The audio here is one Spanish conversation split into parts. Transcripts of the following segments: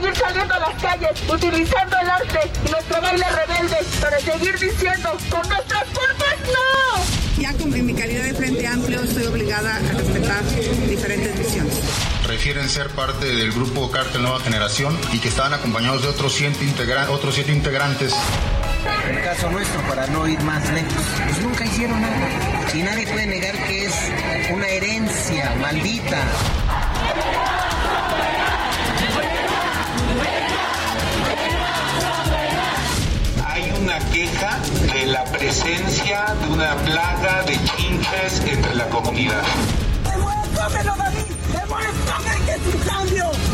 Seguir saliendo a las calles, utilizando el arte y nuestro baile rebelde para seguir diciendo con nuestras cuerpos no. Ya con, en mi calidad de Frente Amplio estoy obligada a respetar diferentes visiones. Refieren ser parte del grupo Cártel Nueva Generación y que estaban acompañados de otros siete, integra otros siete integrantes. En el caso nuestro, para no ir más lejos, pues nunca hicieron nada. Y nadie puede negar que es una herencia maldita. La presencia de una plaga de chinches entre la comunidad. ¡Demuéstramelo, David! ¡Demuéstrame que es un cambio!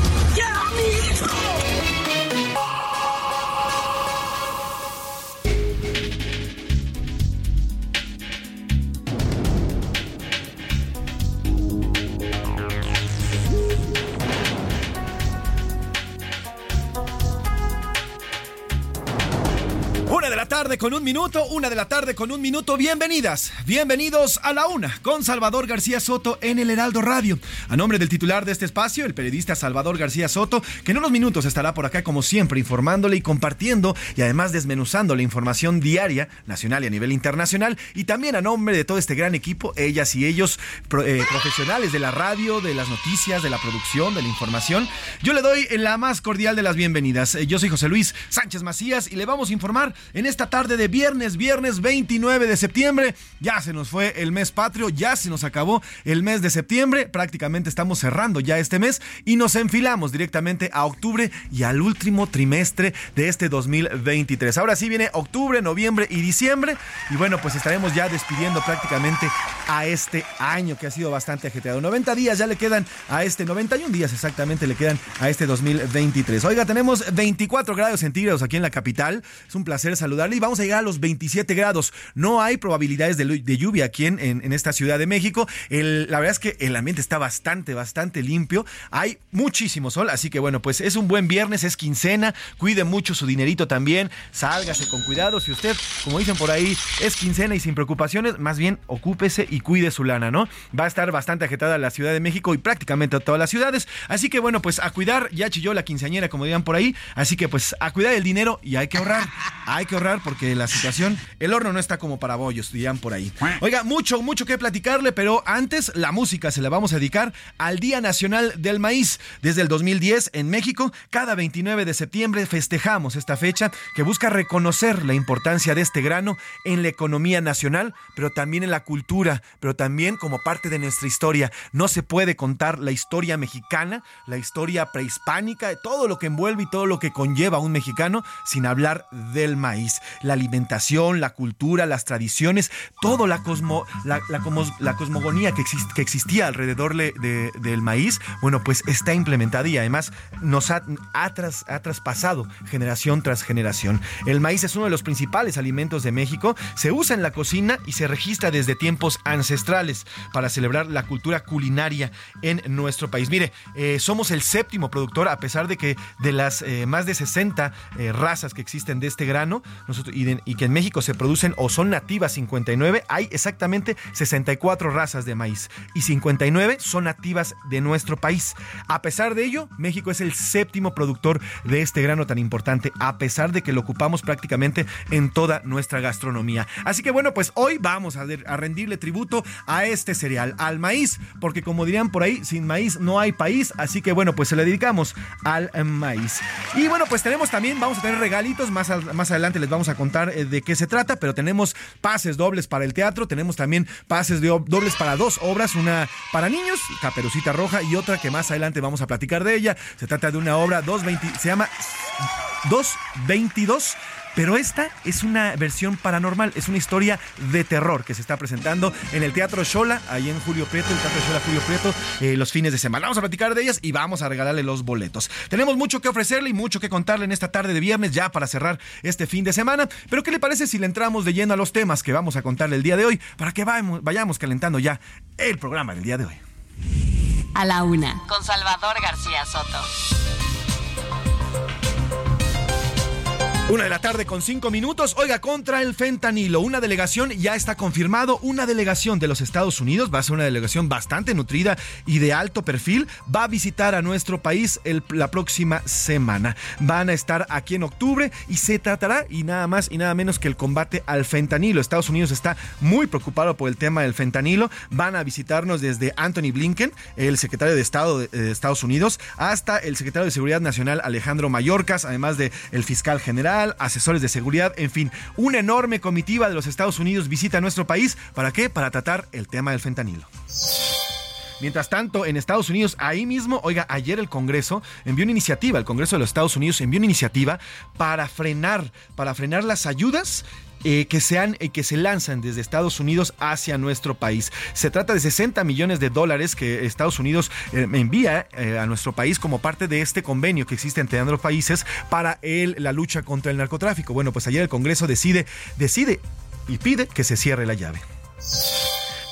Una de la tarde con un minuto, una de la tarde con un minuto. Bienvenidas, bienvenidos a la una con Salvador García Soto en el Heraldo Radio. A nombre del titular de este espacio, el periodista Salvador García Soto, que en unos minutos estará por acá como siempre informándole y compartiendo y además desmenuzando la información diaria, nacional y a nivel internacional. Y también a nombre de todo este gran equipo, ellas y ellos, pro- eh, profesionales de la radio, de las noticias, de la producción, de la información, yo le doy la más cordial de las bienvenidas. Eh, Yo soy José Luis Sánchez Macías y le vamos a informar en esta tarde de viernes, viernes 29 de septiembre. Ya se nos fue el mes patrio, ya se nos acabó el mes de septiembre. Prácticamente estamos cerrando ya este mes y nos enfilamos directamente a octubre y al último trimestre de este 2023. Ahora sí viene octubre, noviembre y diciembre. Y bueno, pues estaremos ya despidiendo prácticamente a este año que ha sido bastante ajetreado. 90 días ya le quedan a este, 91 días exactamente le quedan a este 2023. Oiga, tenemos 24 grados centígrados aquí en la capital. Es un placer saludarle y vamos a llegar a los 27 grados. No hay probabilidades de, lu- de lluvia aquí en, en- esta Ciudad de México. El- la verdad es que el ambiente está bastante, bastante limpio. Hay muchísimo sol, así que bueno, pues es un buen viernes, es quincena. Cuide mucho su dinerito también. Sálgase con cuidado. Si usted, como dicen por ahí, es quincena y sin preocupaciones, más bien ocúpese y cuide su lana, ¿no? Va a estar bastante agitada la Ciudad de México y prácticamente todas las ciudades. Así que bueno, pues a cuidar, ya chilló la quinceañera, como digan por ahí. Así que pues a cuidar el dinero y hay que ahorrar. Hay que ahorrar porque la situación, el horno no está como para bollos, dirían por ahí. Oiga, mucho, mucho que platicarle, pero antes la música se la vamos a dedicar al Día Nacional del Maíz. Desde el 2010 en México, cada 29 de septiembre festejamos esta fecha que busca reconocer la importancia de este grano en la economía nacional, pero también en la cultura, pero también como parte de nuestra historia. No se puede contar la historia mexicana, la historia prehispánica, todo lo que envuelve y todo lo que conlleva a un mexicano sin hablar del maíz. La alimentación, la cultura, las tradiciones, todo la, cosmo, la, cosmogonía que, exist- que existía alrededor le- de- del maíz, bueno, pues está implementada y además nos ha, ha traspasado generación tras generación. El maíz es uno de los principales alimentos de México, se usa en la cocina y se registra desde tiempos ancestrales para celebrar la cultura culinaria en nuestro país. Mire, eh, somos el séptimo productor, a pesar de que de las eh, más de 60 eh, razas que existen de este grano, y, que en México se producen o son nativas 59, hay exactamente 64 razas de maíz y 59 son nativas de nuestro país. A pesar de ello, México es el séptimo productor de este grano tan importante, a pesar de que lo ocupamos prácticamente en toda nuestra gastronomía. Así que bueno, pues hoy vamos a, a rendirle tributo a este cereal, al maíz, porque como dirían por ahí, sin maíz no hay país, así que bueno, pues se le dedicamos al maíz. Y bueno, pues tenemos también, vamos a tener regalitos, más, más adelante les vamos a contar eh, de qué se trata, pero tenemos pases dobles para el teatro, tenemos también pases de, dobles para dos obras, una para niños, Caperucita Roja, y otra que más adelante vamos a platicar de ella. Se trata de una obra 220, se llama 222 pero esta es una versión paranormal, es una historia de terror que se está presentando en el Teatro Shola, ahí en Julio Prieto, el Teatro Shola Julio Prieto, eh, los fines de semana. Vamos a platicar de ellas y vamos a regalarle los boletos. Tenemos mucho que ofrecerle y mucho que contarle en esta tarde de viernes ya para cerrar este fin de semana. Pero ¿qué le parece si le entramos de lleno a los temas que vamos a contarle el día de hoy para que vayamos calentando ya el programa del día de hoy? A la una, con Salvador García Soto. Una de la tarde con cinco minutos. Oiga, contra el fentanilo. Una delegación ya está confirmado. Una delegación de los Estados Unidos, va a ser una delegación bastante nutrida y de alto perfil, va a visitar a nuestro país la próxima semana. Van a estar aquí en octubre y se tratará y nada más y nada menos que el combate al fentanilo. Estados Unidos está muy preocupado por el tema del fentanilo. Van a visitarnos desde Anthony Blinken, el secretario de Estado de, Estados Unidos, hasta el secretario de Seguridad Nacional Alejandro Mayorkas, además del el fiscal general asesores de seguridad, en fin, una enorme comitiva de los Estados Unidos visita nuestro país. ¿Para qué? Para tratar el tema del fentanilo. Mientras tanto, en Estados Unidos, ahí mismo, oiga, ayer el Congreso envió una iniciativa, el Congreso de los Estados Unidos envió una iniciativa para frenar, para frenar las ayudas eh, que, sean, eh, que se lanzan desde Estados Unidos hacia nuestro país. Se trata de 60 millones de dólares que Estados Unidos eh, envía a nuestro país como parte de este convenio que existe entre ambos países para la lucha contra el narcotráfico. Bueno, pues ayer el Congreso decide, decide y pide que se cierre la llave.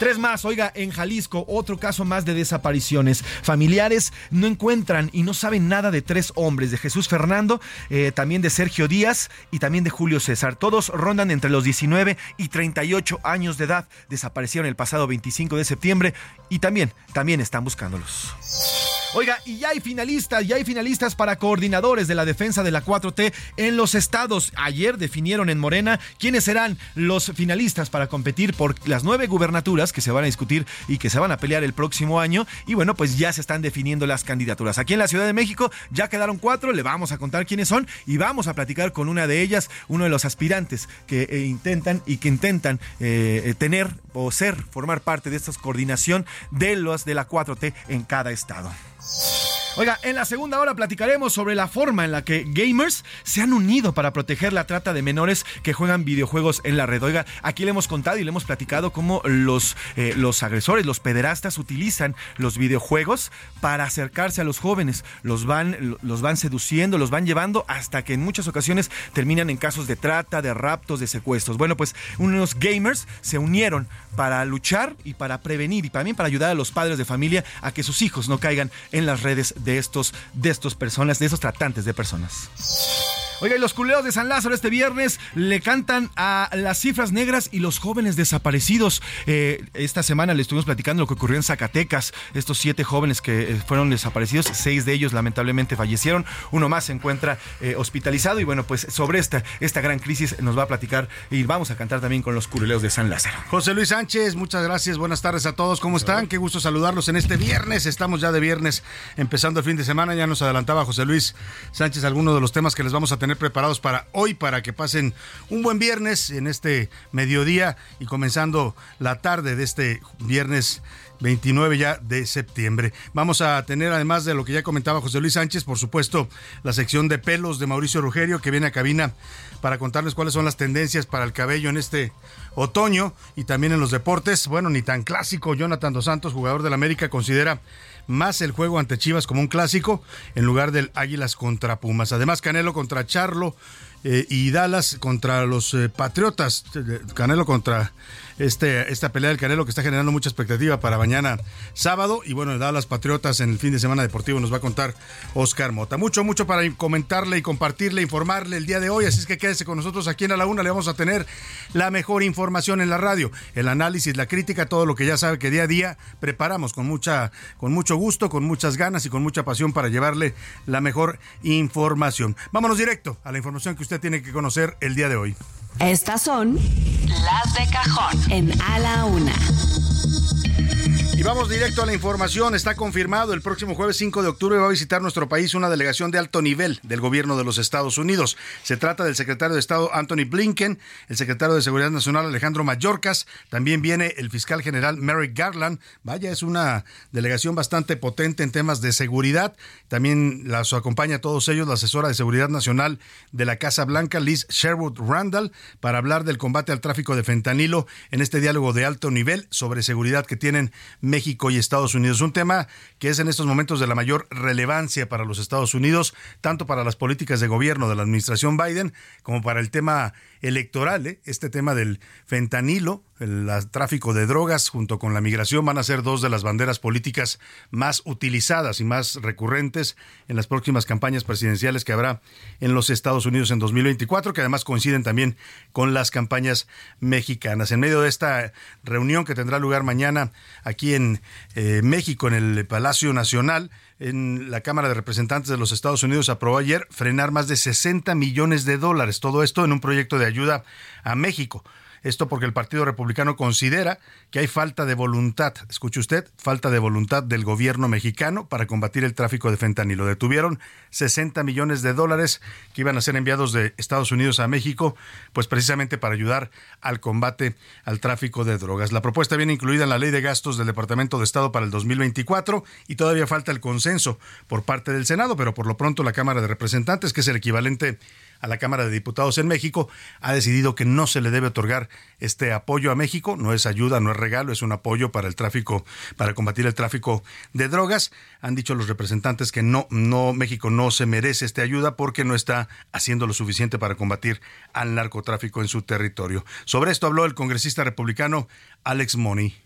Tres más, oiga, en Jalisco, otro caso más de desapariciones. Familiares no encuentran y no saben nada de tres hombres, de Jesús Fernando, eh, también de Sergio Díaz y también de Julio César. Todos rondan entre los 19 y 38 años de edad. Desaparecieron el pasado 25 de septiembre y también, también están buscándolos. Oiga, y ya hay finalistas, ya hay finalistas para coordinadores de la defensa de la 4T en los estados. Ayer definieron en Morena quiénes serán los finalistas para competir por las nueve gubernaturas que se van a discutir y que se van a pelear el próximo año. Y bueno, pues ya se están definiendo las candidaturas. Aquí en la Ciudad de México ya quedaron cuatro, le vamos a contar quiénes son y vamos a platicar con una de ellas, uno de los aspirantes que eh, intentan y que intentan eh, tener o ser, formar parte de esta coordinación de los de la 4T en cada estado. Bye. Oiga, en la segunda hora platicaremos sobre la forma en la que gamers se han unido para proteger la trata de menores que juegan videojuegos en la red. Oiga, aquí le hemos contado y le hemos platicado cómo los, eh, los agresores, los pederastas utilizan los videojuegos para acercarse a los jóvenes. Los van, los van seduciendo, los van llevando hasta que en muchas ocasiones terminan en casos de trata, de raptos, de secuestros. Bueno, pues unos gamers se unieron para luchar y para prevenir y también para ayudar a los padres de familia a que sus hijos no caigan en las redes de estos, de estos personas, de esos tratantes de personas. Oiga, y los culeros de San Lázaro este viernes le cantan a las cifras negras y los jóvenes desaparecidos. Eh, esta semana le estuvimos platicando lo que ocurrió en Zacatecas. Estos siete jóvenes que eh, fueron desaparecidos, seis de ellos lamentablemente fallecieron. Uno más se encuentra eh, hospitalizado. Y bueno, pues sobre esta, esta gran crisis nos va a platicar y vamos a cantar también con los culeros de San Lázaro. José Luis Sánchez, muchas gracias. Buenas tardes a todos. ¿Cómo están? Qué gusto saludarlos en este viernes. Estamos ya de viernes empezando el fin de semana. Ya nos adelantaba José Luis Sánchez algunos de los temas que les vamos a tener preparados para hoy, para que pasen un buen viernes en este mediodía y comenzando la tarde de este viernes 29 ya de septiembre. Vamos a tener, además de lo que ya comentaba José Luis Sánchez, por supuesto, la sección de pelos de Mauricio Rugerio, que viene a cabina para contarles cuáles son las tendencias para el cabello en este otoño y también en los deportes. Bueno, ni tan clásico. Jonathan Dos Santos, jugador del América, considera más el juego ante Chivas como un clásico en lugar del Águilas contra Pumas. Además, Canelo contra Charlo eh, y Dallas contra los eh, Patriotas. Canelo contra este, esta pelea del Canelo que está generando mucha expectativa para mañana sábado. Y bueno, Dallas Patriotas en el fin de semana deportivo nos va a contar Oscar Mota. Mucho, mucho para comentarle y compartirle, informarle el día de hoy. Así es que quédese con nosotros aquí en A la Una. Le vamos a tener la mejor información en la radio, el análisis, la crítica, todo lo que ya sabe que día a día preparamos con, mucha, con mucho gusto, con muchas ganas y con mucha pasión para llevarle la mejor información. Vámonos directo a la información que usted tiene que conocer el día de hoy. Estas son las de cajón en A la Una. Vamos directo a la información. Está confirmado, el próximo jueves 5 de octubre va a visitar nuestro país una delegación de alto nivel del gobierno de los Estados Unidos. Se trata del secretario de Estado Anthony Blinken, el secretario de Seguridad Nacional Alejandro Mayorkas, también viene el fiscal general Merrick Garland. Vaya, es una delegación bastante potente en temas de seguridad. También las acompaña a todos ellos la asesora de Seguridad Nacional de la Casa Blanca, Liz Sherwood Randall, para hablar del combate al tráfico de fentanilo en este diálogo de alto nivel sobre seguridad que tienen México y Estados Unidos. Un tema que es en estos momentos de la mayor relevancia para los Estados Unidos, tanto para las políticas de gobierno de la administración Biden como para el tema electoral. ¿eh? Este tema del fentanilo, el, tráfico de drogas junto con la migración van a ser dos de las banderas políticas más utilizadas y más recurrentes en las próximas campañas presidenciales que habrá en los Estados Unidos en 2024, que además coinciden también con las campañas mexicanas. En medio de esta reunión que tendrá lugar mañana aquí en eh, México, en el Palacio Nacional, en la Cámara de Representantes de los Estados Unidos aprobó ayer frenar más de 60 millones de dólares. Todo esto en un proyecto de ayuda a México. Esto porque el Partido Republicano considera que hay falta de voluntad, escuche usted, falta de voluntad del gobierno mexicano para combatir el tráfico de fentanilo. Detuvieron 60 millones de dólares que iban a ser enviados de Estados Unidos a México, pues precisamente para ayudar al combate al tráfico de drogas. La propuesta viene incluida en la ley de gastos del Departamento de Estado para el 2024 y todavía falta el consenso por parte del Senado, pero por lo pronto la Cámara de Representantes, que es el equivalente a la Cámara de Diputados en México, ha decidido que no se le debe otorgar este apoyo a México. No es ayuda, no es regalo, es un apoyo para el tráfico, para combatir el tráfico de drogas. Han dicho los representantes que no, no, México no se merece esta ayuda porque no está haciendo lo suficiente para combatir al narcotráfico en su territorio. Sobre esto habló el congresista republicano Alex Money.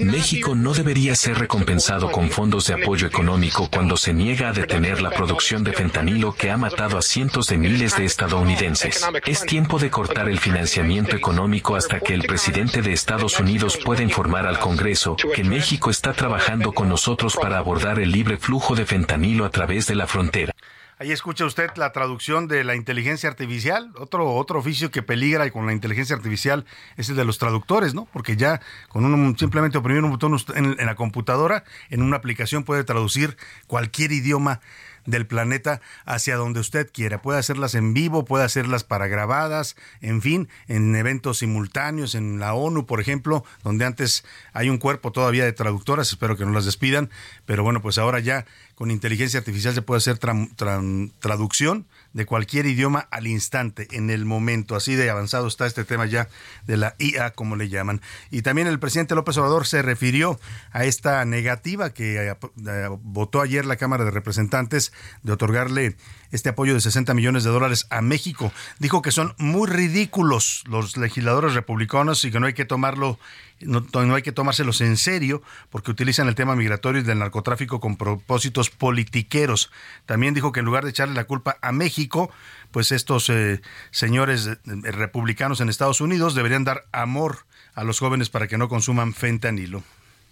México no debería ser recompensado con fondos de apoyo económico cuando se niega a detener la producción de fentanilo que ha matado a cientos de miles de estadounidenses. Es tiempo de cortar el financiamiento económico hasta que el presidente de Estados Unidos pueda informar al Congreso que México está trabajando con nosotros para abordar el libre flujo de fentanilo a través de la frontera. Ahí escucha usted la traducción de la inteligencia artificial. Otro, otro oficio que peligra con la inteligencia artificial es el de los traductores, ¿no? Porque ya con simplemente oprimir un botón en, en la computadora, en una aplicación puede traducir cualquier idioma del planeta hacia donde usted quiera. Puede hacerlas en vivo, puede hacerlas para grabadas, en fin, en eventos simultáneos, en la ONU, por ejemplo, donde antes hay un cuerpo todavía de traductoras, espero que no las despidan, pero bueno, pues ahora ya con inteligencia artificial se puede hacer traducción de cualquier idioma al instante, en el momento. Así de avanzado está este tema ya de la IA, como le llaman. Y también el presidente López Obrador se refirió a esta negativa que eh, votó ayer la Cámara de Representantes de otorgarle este apoyo de 60 millones de dólares a México. Dijo que son muy ridículos los legisladores republicanos y que no hay que tomarlo no, no, hay que tomárselos en serio porque utilizan el tema migratorio y del narcotráfico con propósitos politiqueros. También dijo que en lugar de echarle la culpa a México, pues estos eh, señores eh, republicanos en Estados Unidos deberían dar amor a los jóvenes para que no consuman fentanilo.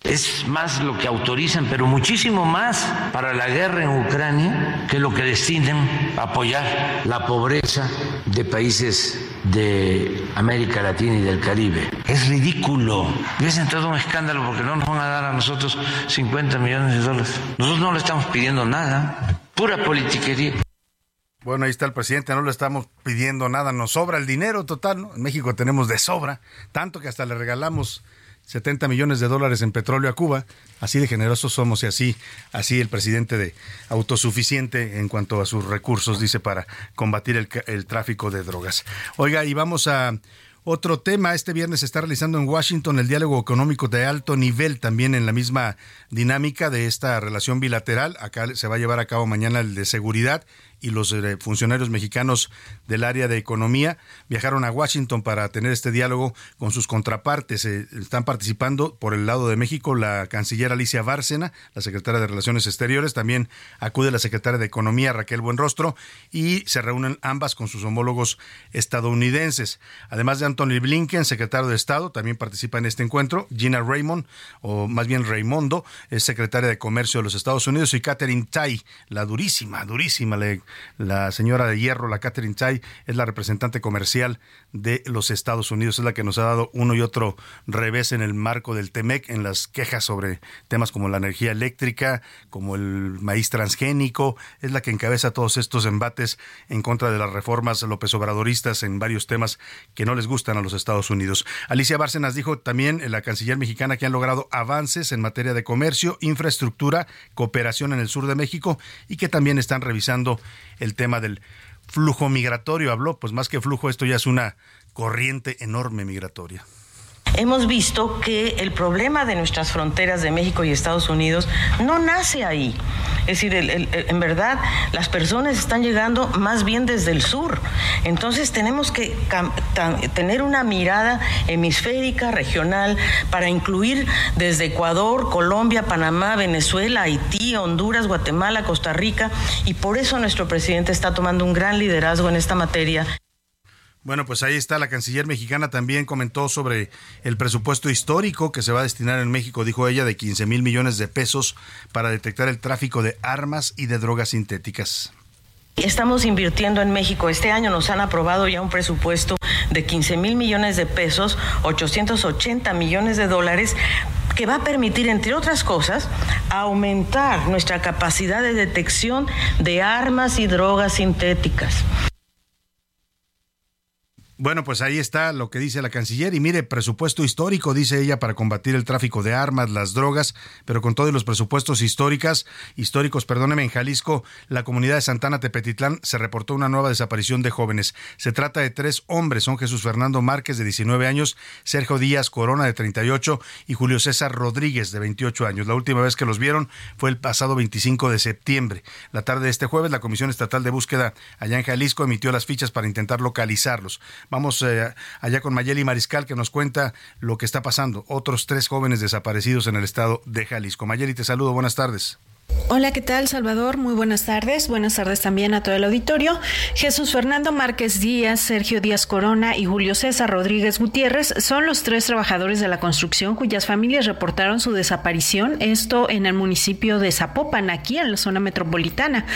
Es más lo que autorizan, pero muchísimo más para la guerra en Ucrania que lo que destinen a apoyar la pobreza de países de América Latina y del Caribe. Es ridículo. Y es en todo un escándalo porque no nos van a dar a nosotros 50 millones de dólares. Nosotros no le estamos pidiendo nada. Pura politiquería. Bueno, ahí está el presidente, no le estamos pidiendo nada, nos sobra el dinero total, ¿no? En México tenemos de sobra, tanto que hasta le regalamos 70 millones de dólares en petróleo a Cuba. Así de generosos somos y así, así el presidente de autosuficiente en cuanto a sus recursos, dice, para combatir el, el tráfico de drogas. Oiga, y vamos a otro tema, este viernes se está realizando en Washington el diálogo económico de alto nivel, también en la misma dinámica de esta relación bilateral. Acá se va a llevar a cabo mañana el de seguridad y los eh, funcionarios mexicanos del área de economía viajaron a Washington para tener este diálogo con sus contrapartes. Eh, están participando por el lado de México la canciller Alicia Bárcena, la secretaria de Relaciones Exteriores, también acude la secretaria de Economía Raquel Buenrostro y se reúnen ambas con sus homólogos estadounidenses. Además de Anthony Blinken, secretario de Estado, también participa en este encuentro. Gina Raymond, o más bien Raimondo, es secretaria de Comercio de los Estados Unidos y Catherine Tai, la durísima, durísima, la señora de hierro, la Catherine Tai, es la representante comercial de los Estados Unidos. Es la que nos ha dado uno y otro revés en el marco del TEMEC, en las quejas sobre temas como la energía eléctrica, como el maíz transgénico. Es la que encabeza todos estos embates en contra de las reformas López Obradoristas en varios temas que no les gustan a los Estados Unidos. Alicia Bárcenas dijo también, la canciller mexicana, que han logrado avances en materia de comercio, infraestructura, cooperación en el sur de México y que también están revisando el tema del flujo migratorio. Habló, pues más que flujo, esto ya es una corriente enorme migratoria hemos visto que el problema de nuestras fronteras de México y Estados Unidos no nace ahí. Es decir, en verdad las personas están llegando más bien desde el sur. Entonces tenemos que tener una mirada hemisférica, regional, para incluir desde Ecuador, Colombia, Panamá, Venezuela, Haití, Honduras, Guatemala, Costa Rica. Y por eso nuestro presidente está tomando un gran liderazgo en esta materia. Bueno, pues ahí está, la canciller mexicana también comentó sobre el presupuesto histórico que se va a destinar en México, dijo ella, de 15 mil millones de pesos para detectar el tráfico de armas y de drogas sintéticas. Estamos invirtiendo en México. Este año nos han aprobado ya un presupuesto de 15 mil millones de pesos, 880 millones de dólares que va a permitir, entre otras cosas, aumentar nuestra capacidad de detección de armas y drogas sintéticas. Bueno, pues ahí está lo que dice la canciller. Y mire, presupuesto histórico, dice ella, para combatir el tráfico de armas, las drogas, pero con todos los presupuestos históricas, históricos, perdóneme, en Jalisco, la comunidad de Santana Tepetitlán se reportó una nueva desaparición de jóvenes. Se trata de tres hombres, son Jesús Fernando Márquez, de 19 años, Sergio Díaz Corona, de 38, y Julio César Rodríguez, de 28 años. La última vez que los vieron fue el pasado 25 de septiembre. La tarde de este jueves, la Comisión Estatal de Búsqueda allá en Jalisco emitió las fichas para intentar localizarlos. Vamos eh, allá con Mayeli Mariscal que nos cuenta lo que está pasando. Otros tres jóvenes desaparecidos en el estado de Jalisco. Mayeli, te saludo. Buenas tardes. Hola, ¿qué tal, Salvador? Muy buenas tardes. Buenas tardes también a todo el auditorio. Jesús Fernando Márquez Díaz, Sergio Díaz Corona y Julio César Rodríguez Gutiérrez son los tres trabajadores de la construcción cuyas familias reportaron su desaparición, esto en el municipio de Zapopan, aquí en la zona metropolitana.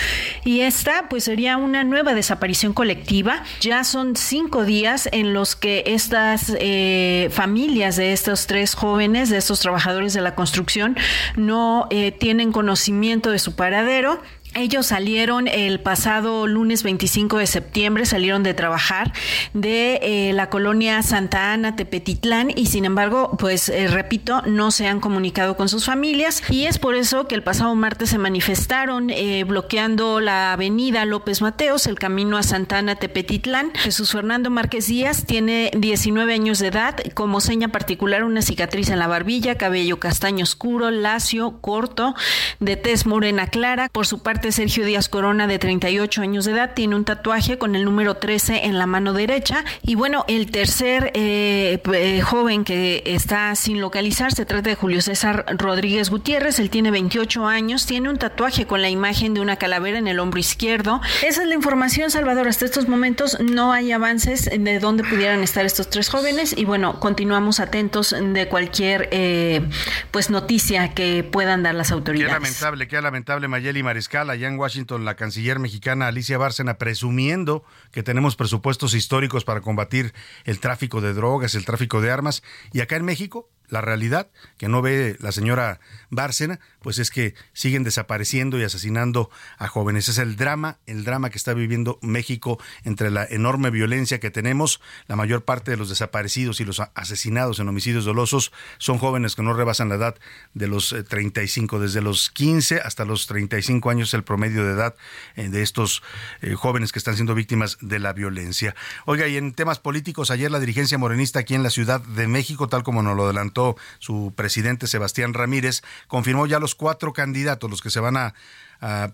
Y esta, pues, sería una nueva desaparición colectiva. Ya son cinco días en los que estas eh, familias de estos tres jóvenes, de estos trabajadores de la construcción, no eh, tienen conocimiento de su paradero ellos salieron el pasado lunes 25 de septiembre, salieron de trabajar de eh, la colonia Santa Ana, Tepetitlán, y sin embargo, pues eh, repito, no se han comunicado con sus familias y es por eso que el pasado martes se manifestaron eh, bloqueando la avenida López Mateos, el camino a Santa Ana, Tepetitlán. Jesús Fernando Márquez Díaz tiene 19 años de edad, como seña particular una cicatriz en la barbilla, cabello castaño oscuro, lacio, corto, de tez morena clara. Por su parte, Sergio Díaz Corona, de 38 años de edad, tiene un tatuaje con el número 13 en la mano derecha. Y bueno, el tercer eh, eh, joven que está sin localizar se trata de Julio César Rodríguez Gutiérrez. Él tiene 28 años, tiene un tatuaje con la imagen de una calavera en el hombro izquierdo. Esa es la información, Salvador. Hasta estos momentos no hay avances de dónde pudieran estar estos tres jóvenes. Y bueno, continuamos atentos de cualquier eh, pues noticia que puedan dar las autoridades. Qué lamentable, qué lamentable, Mayeli Mariscal allá en Washington la canciller mexicana Alicia Bárcena presumiendo que tenemos presupuestos históricos para combatir el tráfico de drogas, el tráfico de armas. Y acá en México, la realidad que no ve la señora Bárcena, pues es que siguen desapareciendo y asesinando a jóvenes. Es el drama, el drama que está viviendo México entre la enorme violencia que tenemos. La mayor parte de los desaparecidos y los asesinados en homicidios dolosos son jóvenes que no rebasan la edad de los 35, eh, desde los 15 hasta los 35 años el promedio de edad eh, de estos eh, jóvenes que están siendo víctimas de la violencia. Oiga, y en temas políticos, ayer la dirigencia morenista aquí en la Ciudad de México, tal como nos lo adelantó su presidente Sebastián Ramírez, confirmó ya los cuatro candidatos, los que se van a,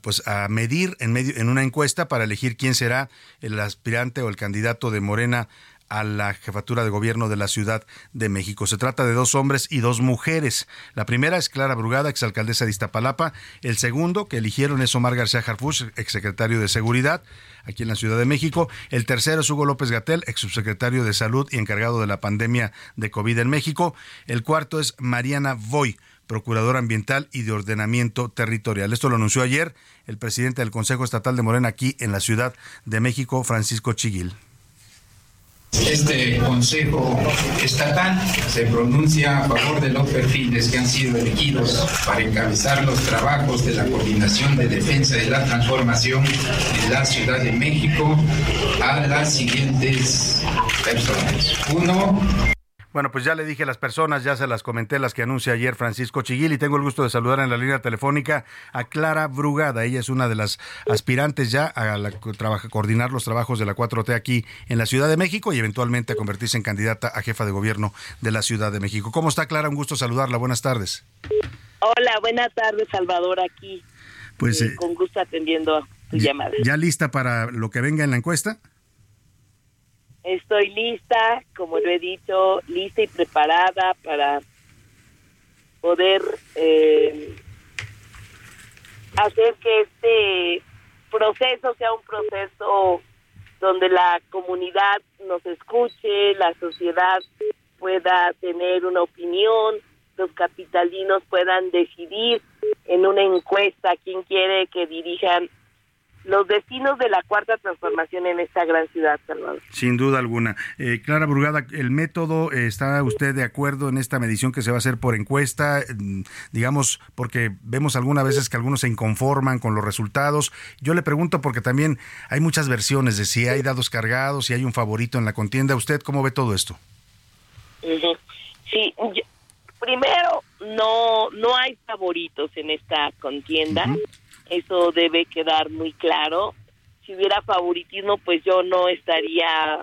pues a medir en medio en una encuesta para elegir quién será el aspirante o el candidato de Morena a la jefatura de gobierno de la Ciudad de México. Se trata de dos hombres y dos mujeres. La primera es Clara Brugada, exalcaldesa de Iztapalapa. El segundo que eligieron es Omar García Harfuch, exsecretario de Seguridad aquí en la Ciudad de México. El tercero es Hugo López Gatel, ex subsecretario de Salud y encargado de la pandemia de COVID en México. El cuarto es Mariana Voy, procuradora ambiental y de ordenamiento territorial. Esto lo anunció ayer el presidente del Consejo Estatal de Morena aquí en la Ciudad de México, Francisco Chiguil. Este Consejo Estatal se pronuncia a favor de los perfiles que han sido elegidos para encabezar los trabajos de la coordinación de defensa de la transformación en la Ciudad de México a las siguientes personas. Uno, bueno, pues ya le dije a las personas, ya se las comenté, las que anuncia ayer Francisco Chiguil, y tengo el gusto de saludar en la línea telefónica a Clara Brugada. Ella es una de las aspirantes ya a la, coordinar los trabajos de la 4T aquí en la Ciudad de México y eventualmente a convertirse en candidata a jefa de gobierno de la Ciudad de México. ¿Cómo está Clara? Un gusto saludarla. Buenas tardes. Hola, buenas tardes, Salvador, aquí. Pues eh, con gusto atendiendo tu llamada. ¿Ya lista para lo que venga en la encuesta? Estoy lista, como lo he dicho, lista y preparada para poder eh, hacer que este proceso sea un proceso donde la comunidad nos escuche, la sociedad pueda tener una opinión, los capitalinos puedan decidir en una encuesta quién quiere que dirijan los destinos de la cuarta transformación en esta gran ciudad, Salvador. Sin duda alguna. Eh, Clara Brugada, ¿el método eh, está usted de acuerdo en esta medición que se va a hacer por encuesta? Mm, digamos, porque vemos algunas veces que algunos se inconforman con los resultados. Yo le pregunto porque también hay muchas versiones de si hay dados cargados, si hay un favorito en la contienda. ¿Usted cómo ve todo esto? Sí, primero, no, no hay favoritos en esta contienda. Eso debe quedar muy claro. Si hubiera favoritismo, pues yo no estaría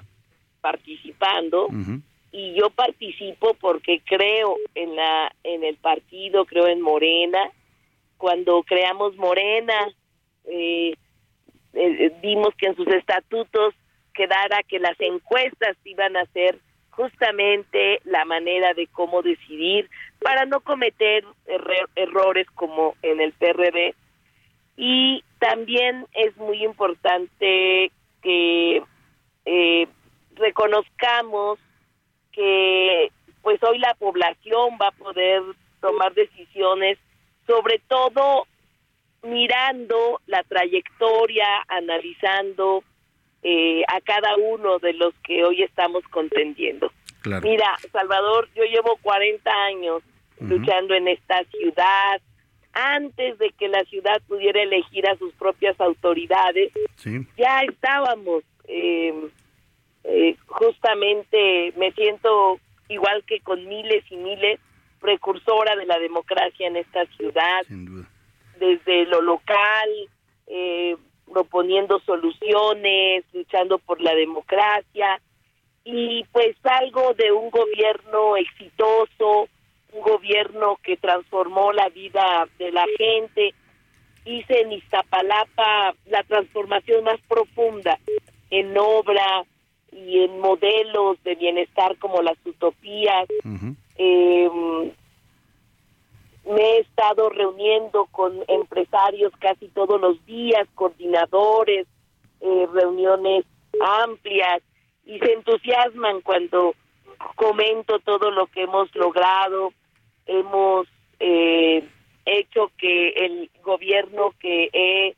participando. Y yo participo porque creo en la en el partido, creo en Morena. Cuando creamos Morena, eh, eh, vimos que en sus estatutos quedara que las encuestas iban a ser justamente la manera de cómo decidir para no cometer errores como en el PRD y también es muy importante que eh, reconozcamos que pues hoy la población va a poder tomar decisiones sobre todo mirando la trayectoria, analizando eh, a cada uno de los que hoy estamos contendiendo. Mira, Salvador, yo llevo 40 años luchando en esta ciudad, antes de que la ciudad pudiera elegir a sus propias autoridades, ya estábamos eh, eh, justamente, me siento igual que con miles y miles, precursora de la democracia en esta ciudad, desde lo local, eh, proponiendo soluciones, luchando por la democracia, y pues algo de un gobierno exitoso, un gobierno que transformó la vida de la gente. Hice en Iztapalapa la transformación más profunda en obra y en modelos de bienestar como las utopías. Em, me he estado reuniendo con empresarios casi todos los días, coordinadores, eh, reuniones amplias y se entusiasman cuando comento todo lo que hemos logrado hemos eh, hecho que el gobierno que he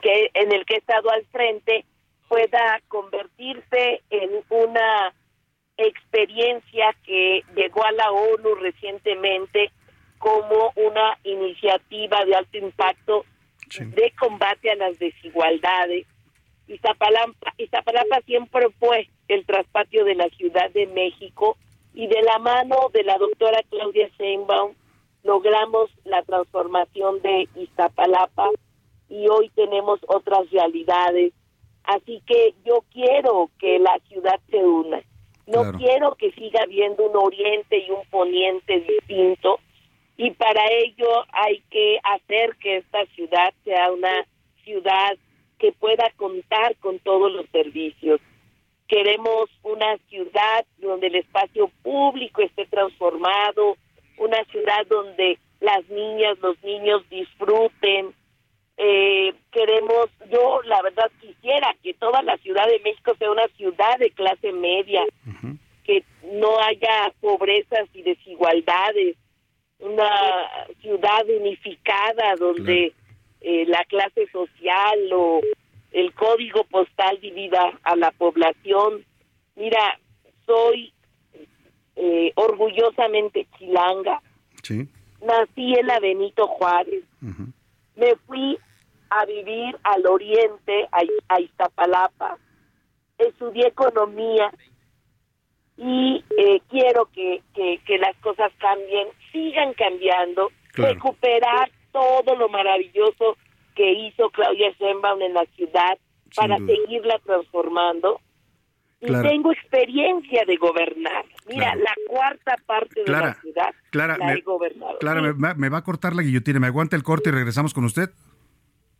que en el que he estado al frente pueda convertirse en una experiencia que llegó a la ONU recientemente como una iniciativa de alto impacto de combate a las desigualdades. Iztapalapa, Iztapalapa siempre fue el traspatio de la Ciudad de México y de la mano de la doctora Claudia Sheinbaum logramos la transformación de Iztapalapa y hoy tenemos otras realidades. Así que yo quiero que la ciudad se una. No quiero que siga habiendo un oriente y un poniente distinto y para ello hay que hacer que esta ciudad sea una ciudad que pueda contar con todos los servicios. Queremos una ciudad donde el espacio público esté transformado, una ciudad donde las niñas, los niños disfruten. Eh, queremos, yo la verdad quisiera que toda la Ciudad de México sea una ciudad de clase media, que no haya pobrezas y desigualdades, una ciudad unificada donde eh, la clase social o el código postal divida a la población. Mira, soy eh, orgullosamente chilanga. Nací en la Benito Juárez. Me fui a vivir al oriente, a, Iztapalapa. Estudié economía y eh, quiero que, que, las cosas cambien, sigan cambiando, recuperar todo lo maravilloso que hizo Claudia Sheinbaum en la ciudad para seguirla transformando. Y tengo experiencia de gobernar. Mira, la cuarta parte de la ciudad Clara, la me, he gobernado. Clara, me, va a cortar la guillotina. ¿Me aguanta el corte y regresamos con usted?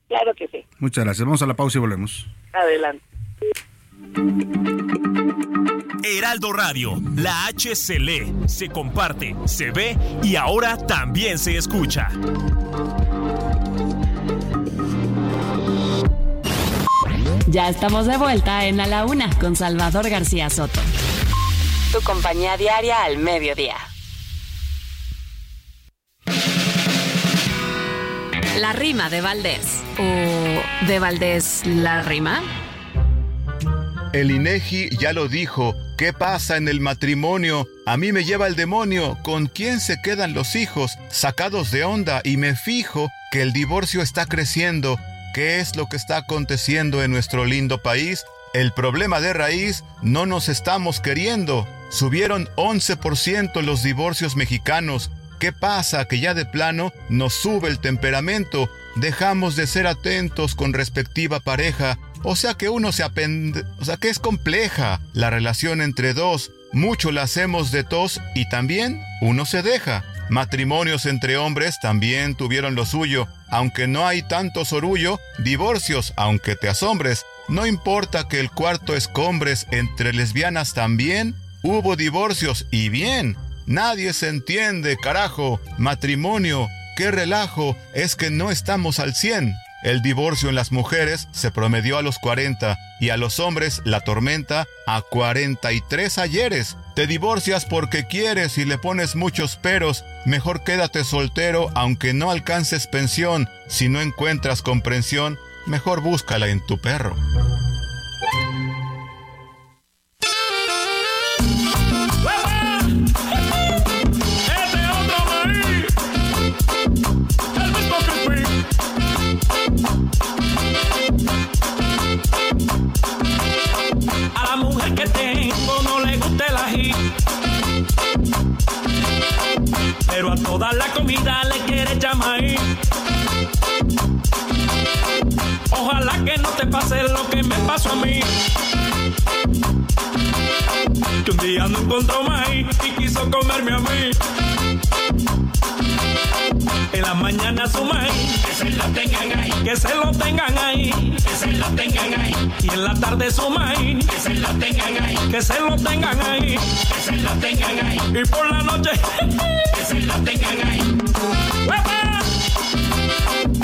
Claro que sí. Muchas gracias. Vamos a la pausa y volvemos. Adelante. Heraldo Radio, la H se lee, se comparte, se ve y ahora también se escucha. Ya estamos de vuelta en A la Una con Salvador García Soto. Tu compañía diaria al mediodía. La rima de Valdés. ¿O de Valdés la rima? El INEGI ya lo dijo. ¿Qué pasa en el matrimonio? A mí me lleva el demonio. ¿Con quién se quedan los hijos? Sacados de onda y me fijo que el divorcio está creciendo. ¿Qué es lo que está aconteciendo en nuestro lindo país? El problema de raíz, no nos estamos queriendo. Subieron 11% los divorcios mexicanos. ¿Qué pasa? Que ya de plano nos sube el temperamento. Dejamos de ser atentos con respectiva pareja. O sea que uno se apende... O sea que es compleja la relación entre dos. Mucho la hacemos de tos y también uno se deja. Matrimonios entre hombres también tuvieron lo suyo. Aunque no hay tanto sorullo, divorcios, aunque te asombres. No importa que el cuarto escombres entre lesbianas también. Hubo divorcios y bien. Nadie se entiende, carajo. Matrimonio, qué relajo, es que no estamos al 100. El divorcio en las mujeres se promedió a los 40 y a los hombres la tormenta a 43 ayeres. Te divorcias porque quieres y le pones muchos peros. Mejor quédate soltero aunque no alcances pensión. Si no encuentras comprensión, mejor búscala en tu perro. La comida le quiere llamar. Ojalá que no te pase lo que me pasó a mí. Que un día no encontró maíz y quiso comerme a mí. En la mañana su maíz, que se lo tengan ahí, que se lo tengan ahí, que se lo tengan ahí. Y en la tarde su maíz, que se lo tengan ahí, que se lo tengan ahí, que se lo tengan ahí. Y por la noche, que se lo tengan ahí.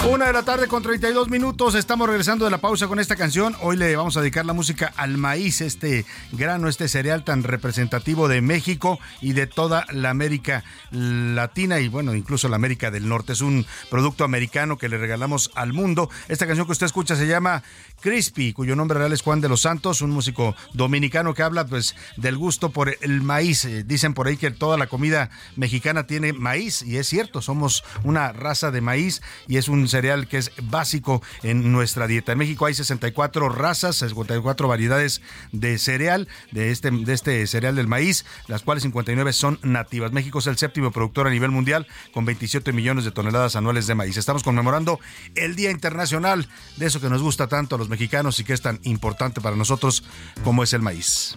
Una de la tarde con 32 minutos. Estamos regresando de la pausa con esta canción. Hoy le vamos a dedicar la música al maíz, este grano, este cereal tan representativo de México y de toda la América Latina y bueno, incluso la América del Norte. Es un producto americano que le regalamos al mundo. Esta canción que usted escucha se llama Crispy, cuyo nombre real es Juan de los Santos, un músico dominicano que habla pues del gusto por el maíz. Eh, dicen por ahí que toda la comida mexicana tiene maíz y es cierto, somos una raza de maíz y es un cereal que es básico en nuestra dieta. En México hay 64 razas, 64 variedades de cereal, de este, de este cereal del maíz, las cuales 59 son nativas. México es el séptimo productor a nivel mundial con 27 millones de toneladas anuales de maíz. Estamos conmemorando el Día Internacional de eso que nos gusta tanto a los mexicanos y que es tan importante para nosotros como es el maíz.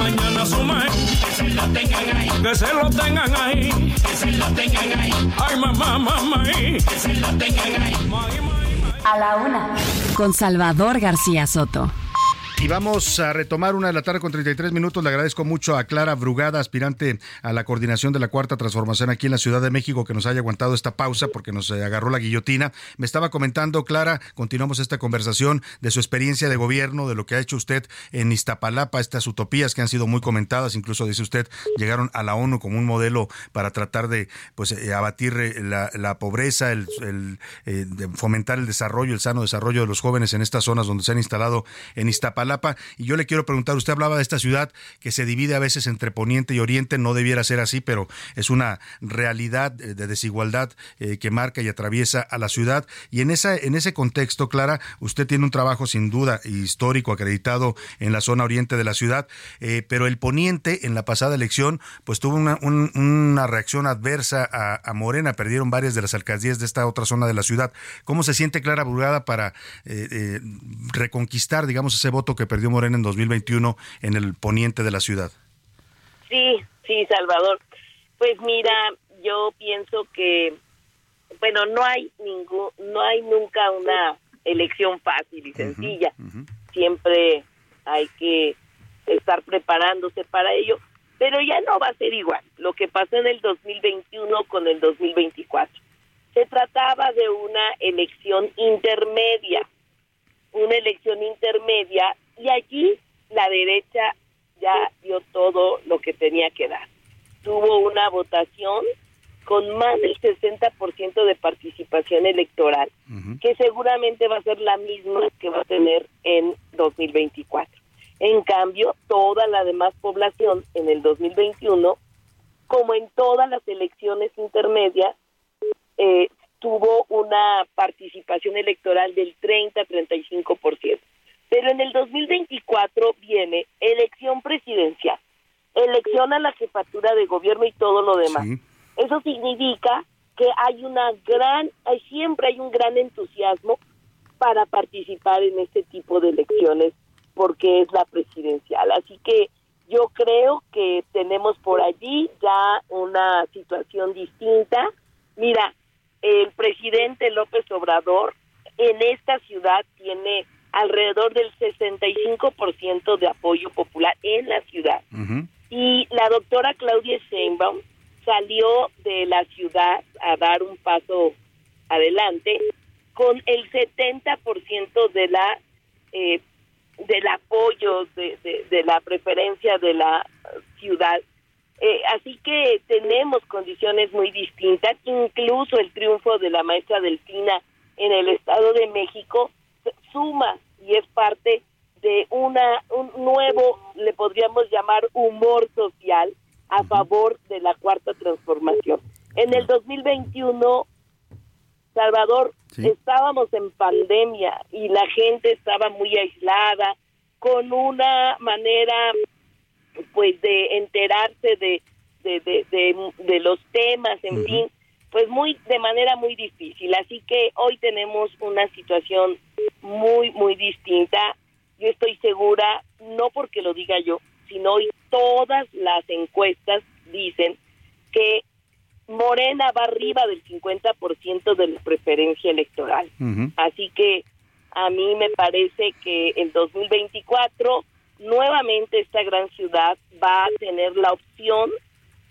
Mañana su que se lo tengan ahí, que se lo tengan ahí, que se lo tengan ahí. Ay, mamá, mamá, que se lo tengan ahí. A la una. Con Salvador García Soto. Y vamos a retomar una de la tarde con 33 minutos. Le agradezco mucho a Clara Brugada, aspirante a la coordinación de la Cuarta Transformación aquí en la Ciudad de México, que nos haya aguantado esta pausa porque nos eh, agarró la guillotina. Me estaba comentando, Clara, continuamos esta conversación de su experiencia de gobierno, de lo que ha hecho usted en Iztapalapa, estas utopías que han sido muy comentadas, incluso dice usted, llegaron a la ONU como un modelo para tratar de pues eh, abatir eh, la, pobreza, el, fomentar el desarrollo, el sano desarrollo de los jóvenes en estas zonas donde se han instalado en Iztapalapa y yo le quiero preguntar, usted hablaba de esta ciudad que se divide a veces entre Poniente y Oriente, no debiera ser así, pero es una realidad de desigualdad eh, que marca y atraviesa a la ciudad. Y en, esa, en ese contexto, Clara, usted tiene un trabajo sin duda histórico acreditado en la zona oriente de la ciudad, eh, pero el Poniente en la pasada elección pues tuvo una, reacción adversa a, Morena, perdieron varias de las alcaldías de esta otra zona de la ciudad. ¿Cómo se siente Clara Burgada para eh, reconquistar, digamos, ese voto que perdió Morena en 2021 en el poniente de la ciudad. Sí, sí, Salvador. Pues mira, yo pienso que, bueno, no hay ningún, no hay nunca una elección fácil y sencilla. Siempre hay que estar preparándose para ello, pero ya no va a ser igual lo que pasó en el 2021 con el 2024. Se trataba de una elección intermedia, una elección intermedia y allí la derecha ya dio todo lo que tenía que dar. Tuvo una votación con más del 60% de participación electoral, que seguramente va a ser la misma que va a tener en 2024. En cambio, toda la demás población en el 2021, como en todas las elecciones intermedias, eh, tuvo una participación electoral del 30-35%. Pero en el 2024 viene elección presidencial, elección a la jefatura de gobierno y todo lo demás. Eso significa que hay una gran, siempre hay un gran entusiasmo para participar en este tipo de elecciones porque es la presidencial. Así que yo creo que tenemos por allí ya una situación distinta. Mira, el presidente López Obrador en esta ciudad tiene alrededor del 65% de apoyo popular en la ciudad la doctora Claudia Sheinbaum salió de la ciudad a dar un paso adelante con el 70% de la eh, del apoyo de, de, la preferencia de la ciudad eh, así que tenemos condiciones muy distintas, incluso el triunfo de la maestra Delfina en el Estado de México suma y es parte de una un nuevo, le podríamos llamar humor social a favor de la cuarta transformación. En el 2021, Salvador, estábamos en pandemia y la gente estaba muy aislada, con una manera pues de enterarse de, de, de, de, los temas, en fin, pues muy de manera muy difícil. Así que hoy tenemos una situación muy, muy distinta. Yo estoy segura, no porque lo diga yo, sino hoy todas las encuestas dicen que Morena va arriba del 50% de la preferencia electoral. Así que a mí me parece que en 2024 nuevamente esta gran ciudad va a tener la opción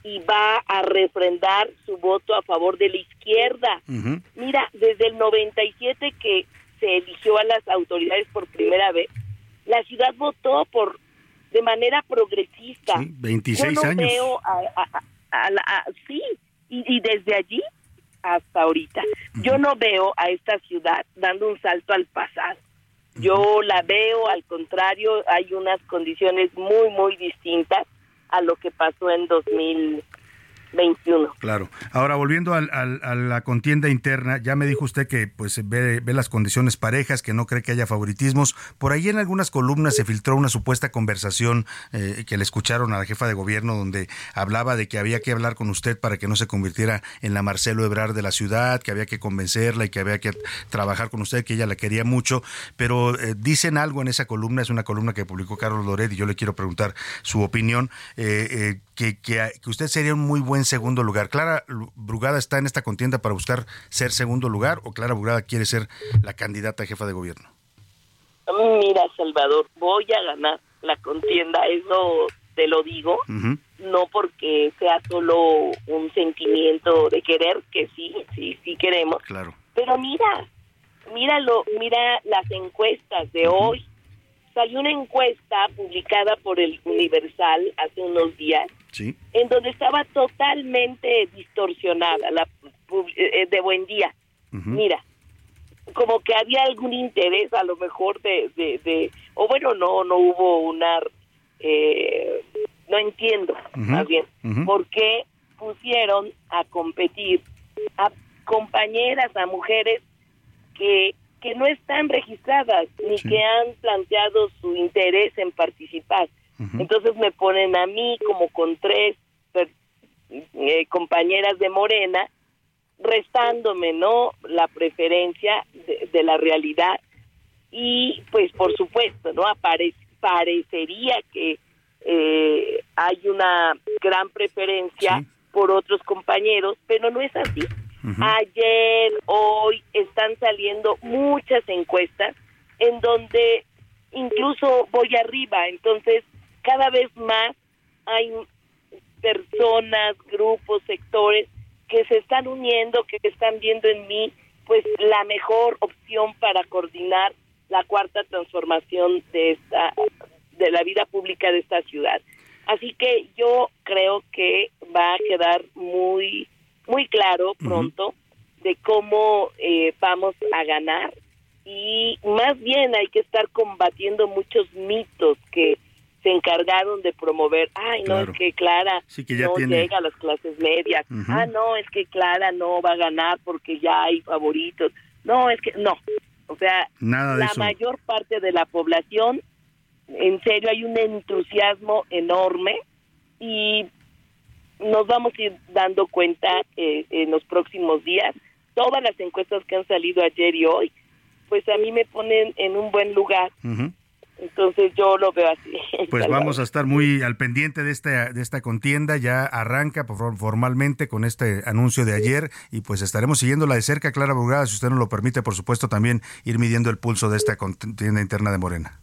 y va a refrendar su voto a favor de la izquierda. Mira, desde el 97 que se eligió a las autoridades por primera vez, la ciudad votó por de manera progresista. Sí, 26 años. sí, y, desde allí hasta ahorita. Yo no veo a esta ciudad dando un salto al pasado. Yo la veo, al contrario, hay unas condiciones muy, muy distintas a lo que pasó en 2000, 21. Claro. Ahora, volviendo al, a la contienda interna, ya me dijo usted que pues ve, ve, las condiciones parejas, que no cree que haya favoritismos. Por ahí en algunas columnas se filtró una supuesta conversación eh, que le escucharon a la jefa de gobierno donde hablaba de que había que hablar con usted para que no se convirtiera en la Marcelo Ebrard de la ciudad, que había que convencerla y que había que trabajar con usted, que ella la quería mucho. Pero eh, dicen algo en esa columna, es una columna que publicó Carlos Loret y yo le quiero preguntar su opinión, eh, que, que, que usted sería un muy buen en segundo lugar. ¿Clara Brugada está en esta contienda para buscar ser segundo lugar o Clara Brugada quiere ser la candidata a jefa de gobierno? Mira, Salvador, voy a ganar la contienda, eso te lo digo, no porque sea solo un sentimiento de querer, que sí, sí, sí queremos. Claro. Pero mira, míralo, mira las encuestas de hoy. Salió una encuesta publicada por el Universal hace unos días en donde estaba totalmente distorsionada la eh, de buen día. Mira, como que había algún interés a lo mejor de, de, o bueno, no, no hubo una, eh, no entiendo más bien, por qué pusieron a competir a compañeras, a mujeres que, que no están registradas ni que han planteado su interés en participar. Entonces me ponen a mí como con tres eh, compañeras de Morena, restándome, ¿no? La preferencia de, la realidad. Y pues por supuesto, ¿no? parecería que eh, hay una gran preferencia por otros compañeros, pero no es así. Ayer, hoy están saliendo muchas encuestas en donde incluso voy arriba, entonces cada vez más hay personas, grupos, sectores que se están uniendo, que están viendo en mí pues la mejor opción para coordinar la cuarta transformación de esta de la vida pública de esta ciudad. Así que yo creo que va a quedar muy muy claro pronto de cómo eh, vamos a ganar y más bien hay que estar combatiendo muchos mitos que se encargaron de promover, ay, no, es que Clara no llega a las clases medias, ah, no, es que Clara no va a ganar porque ya hay favoritos, no, es que no, o sea, la mayor parte de la población, en serio, hay un entusiasmo enorme y nos vamos a ir dando cuenta eh, en los próximos días, todas las encuestas que han salido ayer y hoy, pues a mí me ponen en un buen lugar. Entonces yo lo veo así. Pues vamos a estar muy al pendiente de esta, de esta contienda. Ya arranca formalmente con este anuncio de ayer y pues estaremos siguiéndola de cerca, Clara Burgada, si usted nos lo permite, por supuesto, también ir midiendo el pulso de esta contienda interna de Morena.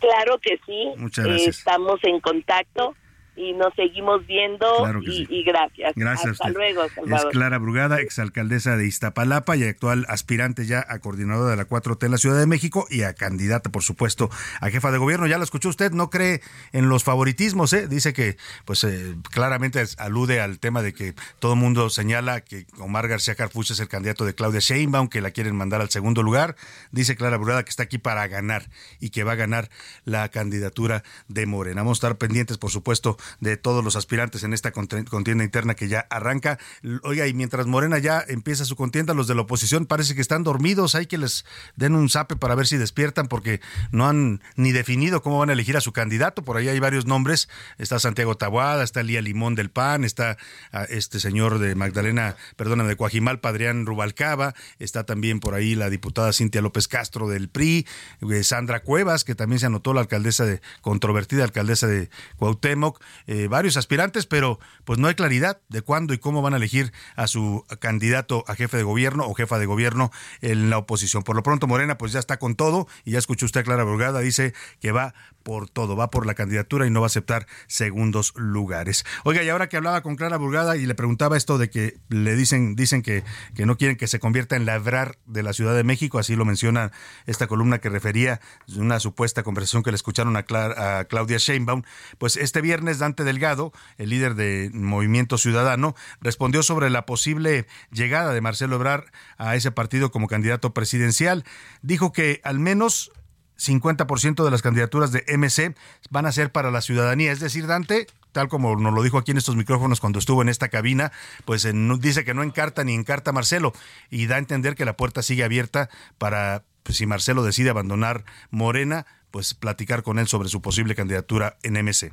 Claro que sí. Muchas gracias. estamos en contacto y nos seguimos viendo y, gracias. Gracias Hasta luego, Es Clara Brugada, exalcaldesa de Iztapalapa y actual aspirante ya a coordinadora de la 4T en la Ciudad de México y a candidata, por supuesto, a jefa de gobierno. Ya lo escuchó usted, no cree en los favoritismos, ¿eh? Dice que, pues, eh, claramente alude al tema de que todo el mundo señala que Omar García Carfuch es el candidato de Claudia Sheinbaum, que la quieren mandar al segundo lugar. Dice Clara Brugada que está aquí para ganar y que va a ganar la candidatura de Morena. Vamos a estar pendientes, por supuesto, de todos los aspirantes en esta contienda interna que ya arranca. Oiga, y mientras Morena ya empieza su contienda, los de la oposición parece que están dormidos. Hay que les den un zape para ver si despiertan porque no han ni definido cómo van a elegir a su candidato. Por ahí hay varios nombres. Está Santiago Tabuada, está Lía Limón del PAN, está ah, este señor de Magdalena, perdóname, de Coajimal, Padrián Rubalcaba, está también por ahí la diputada Cintia López Castro del PRI, eh, Sandra Cuevas, que también se anotó la alcaldesa de, controvertida alcaldesa de Cuauhtémoc, eh, varios aspirantes, pero pues no hay claridad de cuándo y cómo van a elegir a su candidato a jefe de gobierno o jefa de gobierno en la oposición. Por lo pronto, Morena pues ya está con todo y ya escuchó usted a Clara Brugada, dice que va por todo, va por la candidatura y no va a aceptar segundos lugares. Oiga, y ahora que hablaba con Clara Burgada y le preguntaba esto de que le dicen, dicen que, que no quieren que se convierta en ladrar de la Ciudad de México, así lo menciona esta columna que refería una supuesta conversación que le escucharon a, a Claudia Sheinbaum, pues este viernes Dante Delgado, el líder de Movimiento Ciudadano, respondió sobre la posible llegada de Marcelo Ebrard a ese partido como candidato presidencial. Dijo que al menos 50% de las candidaturas de MC van a ser para la ciudadanía. Es decir, Dante, tal como nos lo dijo aquí en estos micrófonos cuando estuvo en esta cabina, pues dice que no encarta ni encarta Marcelo y da a entender que la puerta sigue abierta para, pues, si Marcelo decide abandonar Morena, pues platicar con él sobre su posible candidatura en MC.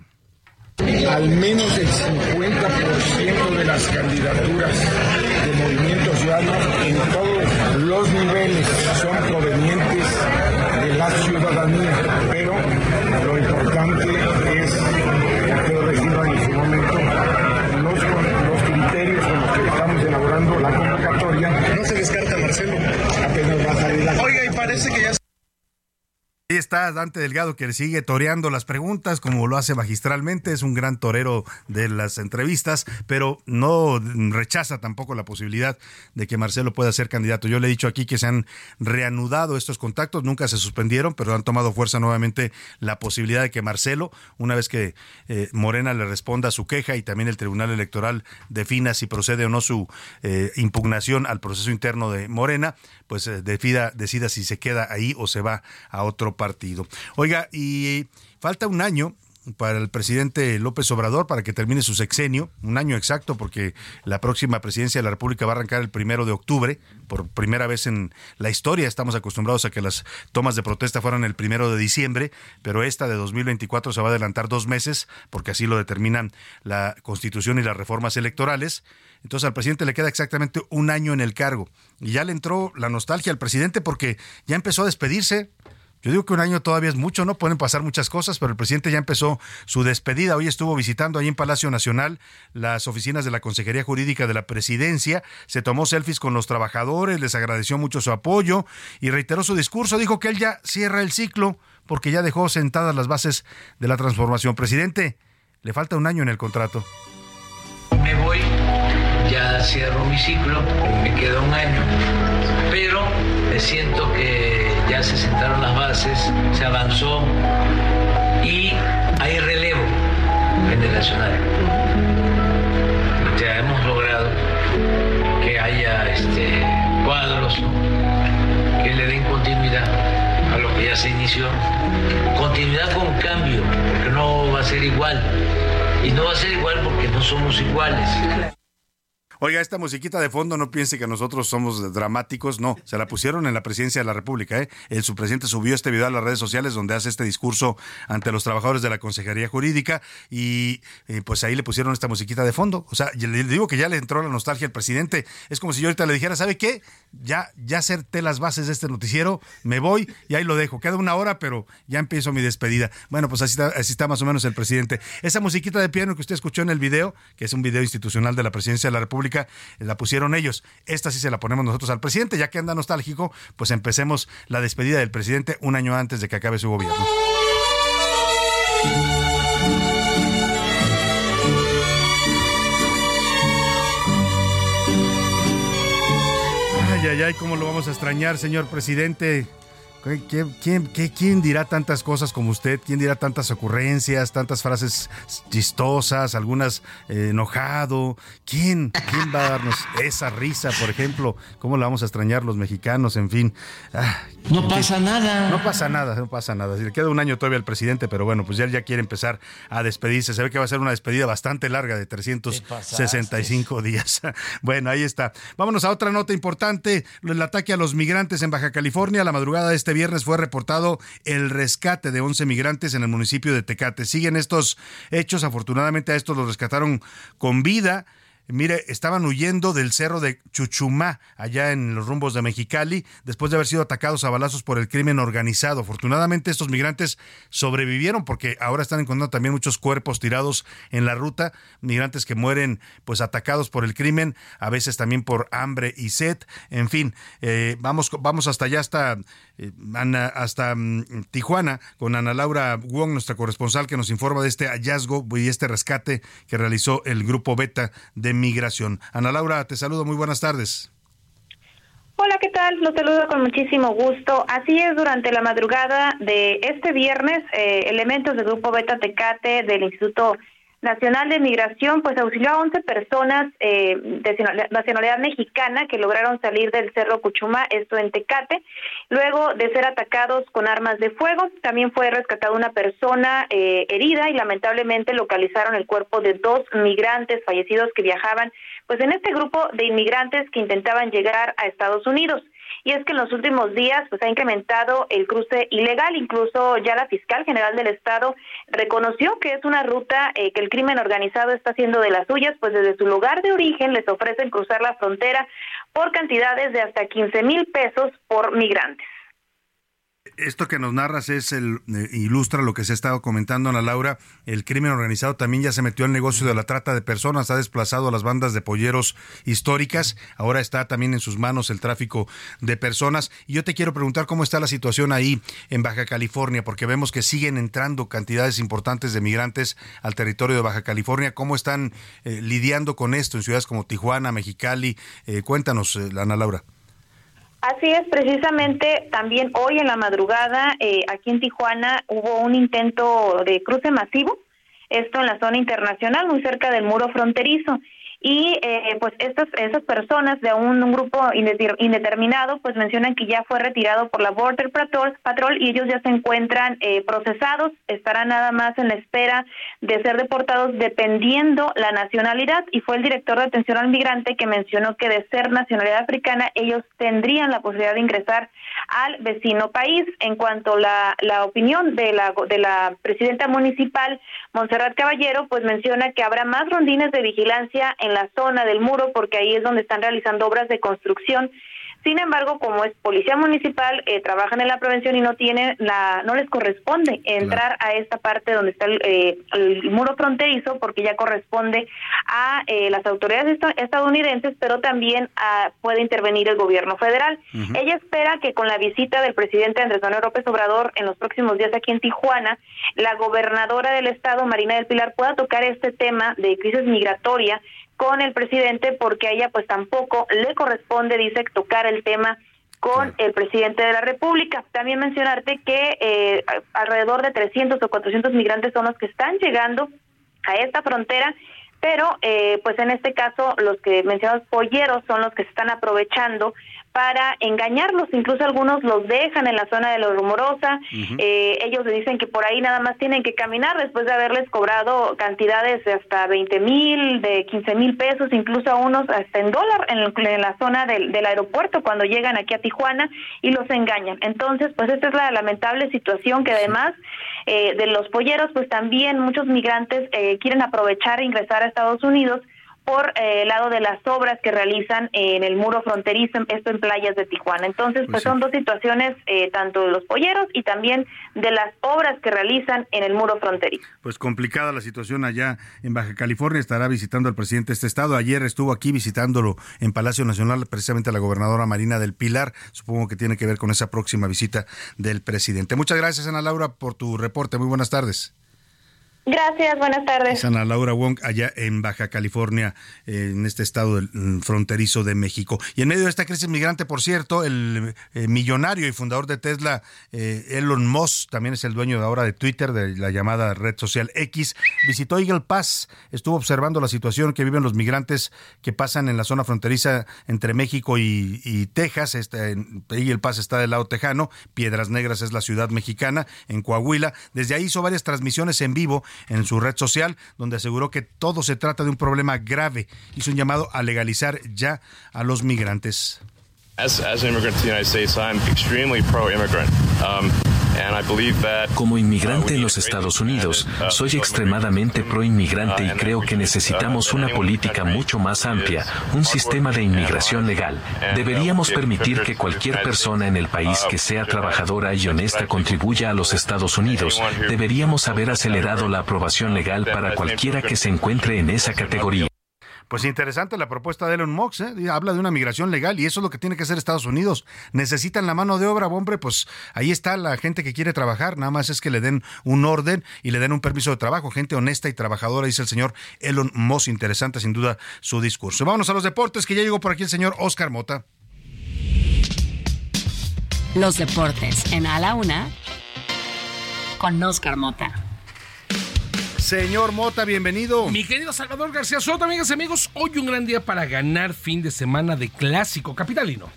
Al menos el 50% de las candidaturas de Movimiento Ciudadano en todos los niveles son provenientes la ciudadanía, pero lo importante es, quiero decirlo en su momento, los, los criterios con los que estamos elaborando la convocatoria. No se descarta, Marcelo. Apenas va a salir la... Oiga, y parece que ya Ahí está Dante Delgado que sigue toreando las preguntas como lo hace magistralmente, es un gran torero de las entrevistas, pero no rechaza tampoco la posibilidad de que Marcelo pueda ser candidato. Yo le he dicho aquí que se han reanudado estos contactos, nunca se suspendieron, pero han tomado fuerza nuevamente la posibilidad de que Marcelo, una vez que eh, Morena le responda su queja y también el Tribunal Electoral defina si procede o no su eh, impugnación al proceso interno de Morena, pues eh, decida, decida si se queda ahí o se va a otro partido. Oiga, y falta un año para el presidente López Obrador para que termine su sexenio, un año exacto, porque la próxima presidencia de la República va a arrancar el primero de octubre, por primera vez en la historia. Estamos acostumbrados a que las tomas de protesta fueran el primero de diciembre, pero esta de 2024 se va a adelantar dos meses, porque así lo determinan la Constitución y las reformas electorales. Entonces al presidente le queda exactamente un año en el cargo. Y ya le entró la nostalgia al presidente porque ya empezó a despedirse. Yo digo que un año todavía es mucho, ¿no? Pueden pasar muchas cosas, pero el presidente ya empezó su despedida. Hoy estuvo visitando ahí en Palacio Nacional las oficinas de la Consejería Jurídica de la Presidencia, se tomó selfies con los trabajadores, les agradeció mucho su apoyo y reiteró su discurso. Dijo que él ya cierra el ciclo porque ya dejó sentadas las bases de la transformación. Presidente, le falta un año en el contrato. Me voy, ya cierro mi ciclo, me queda un año, pero me siento que ya se sentaron las bases, se avanzó y hay relevo generacional. Ya hemos logrado que haya este, cuadros que le den continuidad a lo que ya se inició. Continuidad con cambio, porque no va a ser igual. Y no va a ser igual porque no somos iguales. Oiga, esta musiquita de fondo no piense que nosotros somos dramáticos, no, se la pusieron en la presidencia de la República, ¿eh? El subpresidente subió este video a las redes sociales donde hace este discurso ante los trabajadores de la Consejería Jurídica y eh, pues ahí le pusieron esta musiquita de fondo. O sea, le digo que ya le entró la nostalgia al presidente. Es como si yo ahorita le dijera, ¿sabe qué? Ya, ya acerté las bases de este noticiero, me voy y ahí lo dejo. Queda una hora, pero ya empiezo mi despedida. Bueno, pues así está, así está más o menos el presidente. Esa musiquita de piano que usted escuchó en el video, que es un video institucional de la presidencia de la República, la pusieron ellos. Esta sí se la ponemos nosotros al presidente, ya que anda nostálgico, pues empecemos la despedida del presidente un año antes de que acabe su gobierno. Ay, ay, ay, cómo lo vamos a extrañar, señor presidente. ¿Quién, quién, dirá tantas cosas como usted? ¿Quién dirá tantas ocurrencias, tantas frases chistosas, algunas eh, enojado? ¿Quién, ¿Quién va a darnos esa risa, por ejemplo? ¿Cómo la vamos a extrañar los mexicanos? En fin. Ah, no pasa nada. No pasa nada, no pasa nada. le queda un año todavía al presidente, pero bueno, pues ya, ya quiere empezar a despedirse. Se ve que va a ser una despedida bastante larga de 365 días. bueno, ahí está. Vámonos a otra nota importante. El ataque a los migrantes en Baja California. La madrugada de este este viernes fue reportado el rescate de 11 migrantes en el municipio de Tecate. Siguen estos hechos, afortunadamente a estos los rescataron con vida. Mire, estaban huyendo del cerro de Chuchumá, allá en los rumbos de Mexicali, después de haber sido atacados a balazos por el crimen organizado. Afortunadamente, estos migrantes sobrevivieron porque ahora están encontrando también muchos cuerpos tirados en la ruta, migrantes que mueren pues atacados por el crimen, a veces también por hambre y sed. En fin, eh, vamos, vamos hasta allá, hasta, eh, hasta mm, Tijuana, con Ana Laura Wong, nuestra corresponsal, que nos informa de este hallazgo y este rescate que realizó el grupo Beta de Migración. Ana Laura, te saludo, muy buenas tardes. Hola, ¿qué tal? Los saludo con muchísimo gusto. Así es, durante la madrugada de este viernes, eh, elementos del Grupo Beta Tecate del Instituto Nacional de Migración pues auxilió a 11 personas eh, de nacionalidad mexicana que lograron salir del Cerro Cuchuma, esto en Tecate, luego de ser atacados con armas de fuego. También fue rescatada una persona eh, herida y lamentablemente localizaron el cuerpo de dos migrantes fallecidos que viajaban pues en este grupo de inmigrantes que intentaban llegar a Estados Unidos y es que en los últimos días pues ha incrementado el cruce ilegal, incluso ya la fiscal general del estado reconoció que es una ruta eh, que el crimen organizado está haciendo de las suyas, pues desde su lugar de origen les ofrecen cruzar la frontera por cantidades de hasta 15 mil pesos por migrantes. Esto que nos narras es el eh, ilustra lo que se ha estado comentando Ana Laura. El crimen organizado también ya se metió al negocio de la trata de personas, ha desplazado a las bandas de polleros históricas. Ahora está también en sus manos el tráfico de personas. Y yo te quiero preguntar cómo está la situación ahí en Baja California, porque vemos que siguen entrando cantidades importantes de migrantes al territorio de Baja California. ¿Cómo están eh, lidiando con esto en ciudades como Tijuana, Mexicali? Eh, cuéntanos, Ana Laura. Así es, precisamente también hoy en la madrugada eh, aquí en Tijuana hubo un intento de cruce masivo, esto en la zona internacional, muy cerca del muro fronterizo y eh, pues estas esas personas de un, grupo indeterminado pues mencionan que ya fue retirado por la Border Patrol, y ellos ya se encuentran eh, procesados, estarán nada más en la espera de ser deportados dependiendo la nacionalidad y fue el director de atención al migrante que mencionó que de ser nacionalidad africana ellos tendrían la posibilidad de ingresar al vecino país. En cuanto la, la opinión de la, de la presidenta municipal, Montserrat Caballero, pues menciona que habrá más rondines de vigilancia en la zona del muro porque ahí es donde están realizando obras de construcción. Sin embargo, como es policía municipal, eh, trabajan en la prevención y no tienen la, no les corresponde entrar a esta parte donde está el, eh, muro fronterizo, porque ya corresponde a eh, las autoridades estadounidenses, pero también a, puede intervenir el gobierno federal. Ella espera que con la visita del presidente Andrés Manuel López Obrador en los próximos días aquí en Tijuana, la gobernadora del estado, Marina del Pilar, pueda tocar este tema de crisis migratoria con el presidente porque a ella pues tampoco le corresponde, dice, tocar el tema con el presidente de la República. También mencionarte que eh, alrededor de 300 o 400 migrantes son los que están llegando a esta frontera, pero eh, pues en este caso los que mencionamos polleros son los que se están aprovechando para engañarlos, incluso algunos los dejan en la zona de la rumorosa, eh, ellos le dicen que por ahí nada más tienen que caminar después de haberles cobrado cantidades de hasta 20 mil, de 15 mil pesos, incluso a unos hasta en dólar en, la zona del, aeropuerto cuando llegan aquí a Tijuana y los engañan. Entonces, pues esta es la lamentable situación que además eh, de los polleros, pues también muchos migrantes eh, quieren aprovechar e ingresar a Estados Unidos por eh, el lado de las obras que realizan en el muro fronterizo, esto en playas de Tijuana. Entonces, pues, pues son dos situaciones, eh, tanto de los polleros y también de las obras que realizan en el muro fronterizo. Pues complicada la situación allá en Baja California. Estará visitando al presidente de este estado. Ayer estuvo aquí visitándolo en Palacio Nacional, precisamente la gobernadora Marina del Pilar. Supongo que tiene que ver con esa próxima visita del presidente. Muchas gracias, Ana Laura, por tu reporte. Muy buenas tardes. Gracias, buenas tardes. Ana Laura Wong, allá en Baja California, en este estado mm, fronterizo de México. Y en medio de esta crisis migrante, por cierto, el eh, millonario y fundador de Tesla, eh, Elon Musk, también es el dueño ahora de Twitter, de la llamada red social X, visitó Eagle Pass, estuvo observando la situación que viven los migrantes que pasan en la zona fronteriza entre México y, Texas. Este, Eagle Pass está del lado tejano, Piedras Negras es la ciudad mexicana, en Coahuila. Desde ahí hizo varias transmisiones en vivo en su red social, donde aseguró que todo se trata de un problema grave. Hizo un llamado a legalizar ya a los migrantes. Como inmigrante en los Estados Unidos, soy extremadamente pro inmigrante y creo que necesitamos una política mucho más amplia, un sistema de inmigración legal. Deberíamos permitir que cualquier persona en el país que sea trabajadora y honesta contribuya a los Estados Unidos. Deberíamos haber acelerado la aprobación legal para cualquiera que se encuentre en esa categoría. Pues interesante la propuesta de Elon Musk, ¿eh? habla de una migración legal y eso es lo que tiene que hacer Estados Unidos. Necesitan la mano de obra, hombre, pues ahí está la gente que quiere trabajar, nada más es que le den un orden y le den un permiso de trabajo, gente honesta y trabajadora, dice el señor Elon Musk. Interesante sin duda su discurso. Vámonos a los deportes, que ya llegó por aquí el señor Oscar Mota. Los deportes en A la Una con Oscar Mota. Señor Mota, bienvenido. Mi querido Salvador García Soto, amigas y amigos, hoy un gran día para ganar fin de semana de clásico capitalino.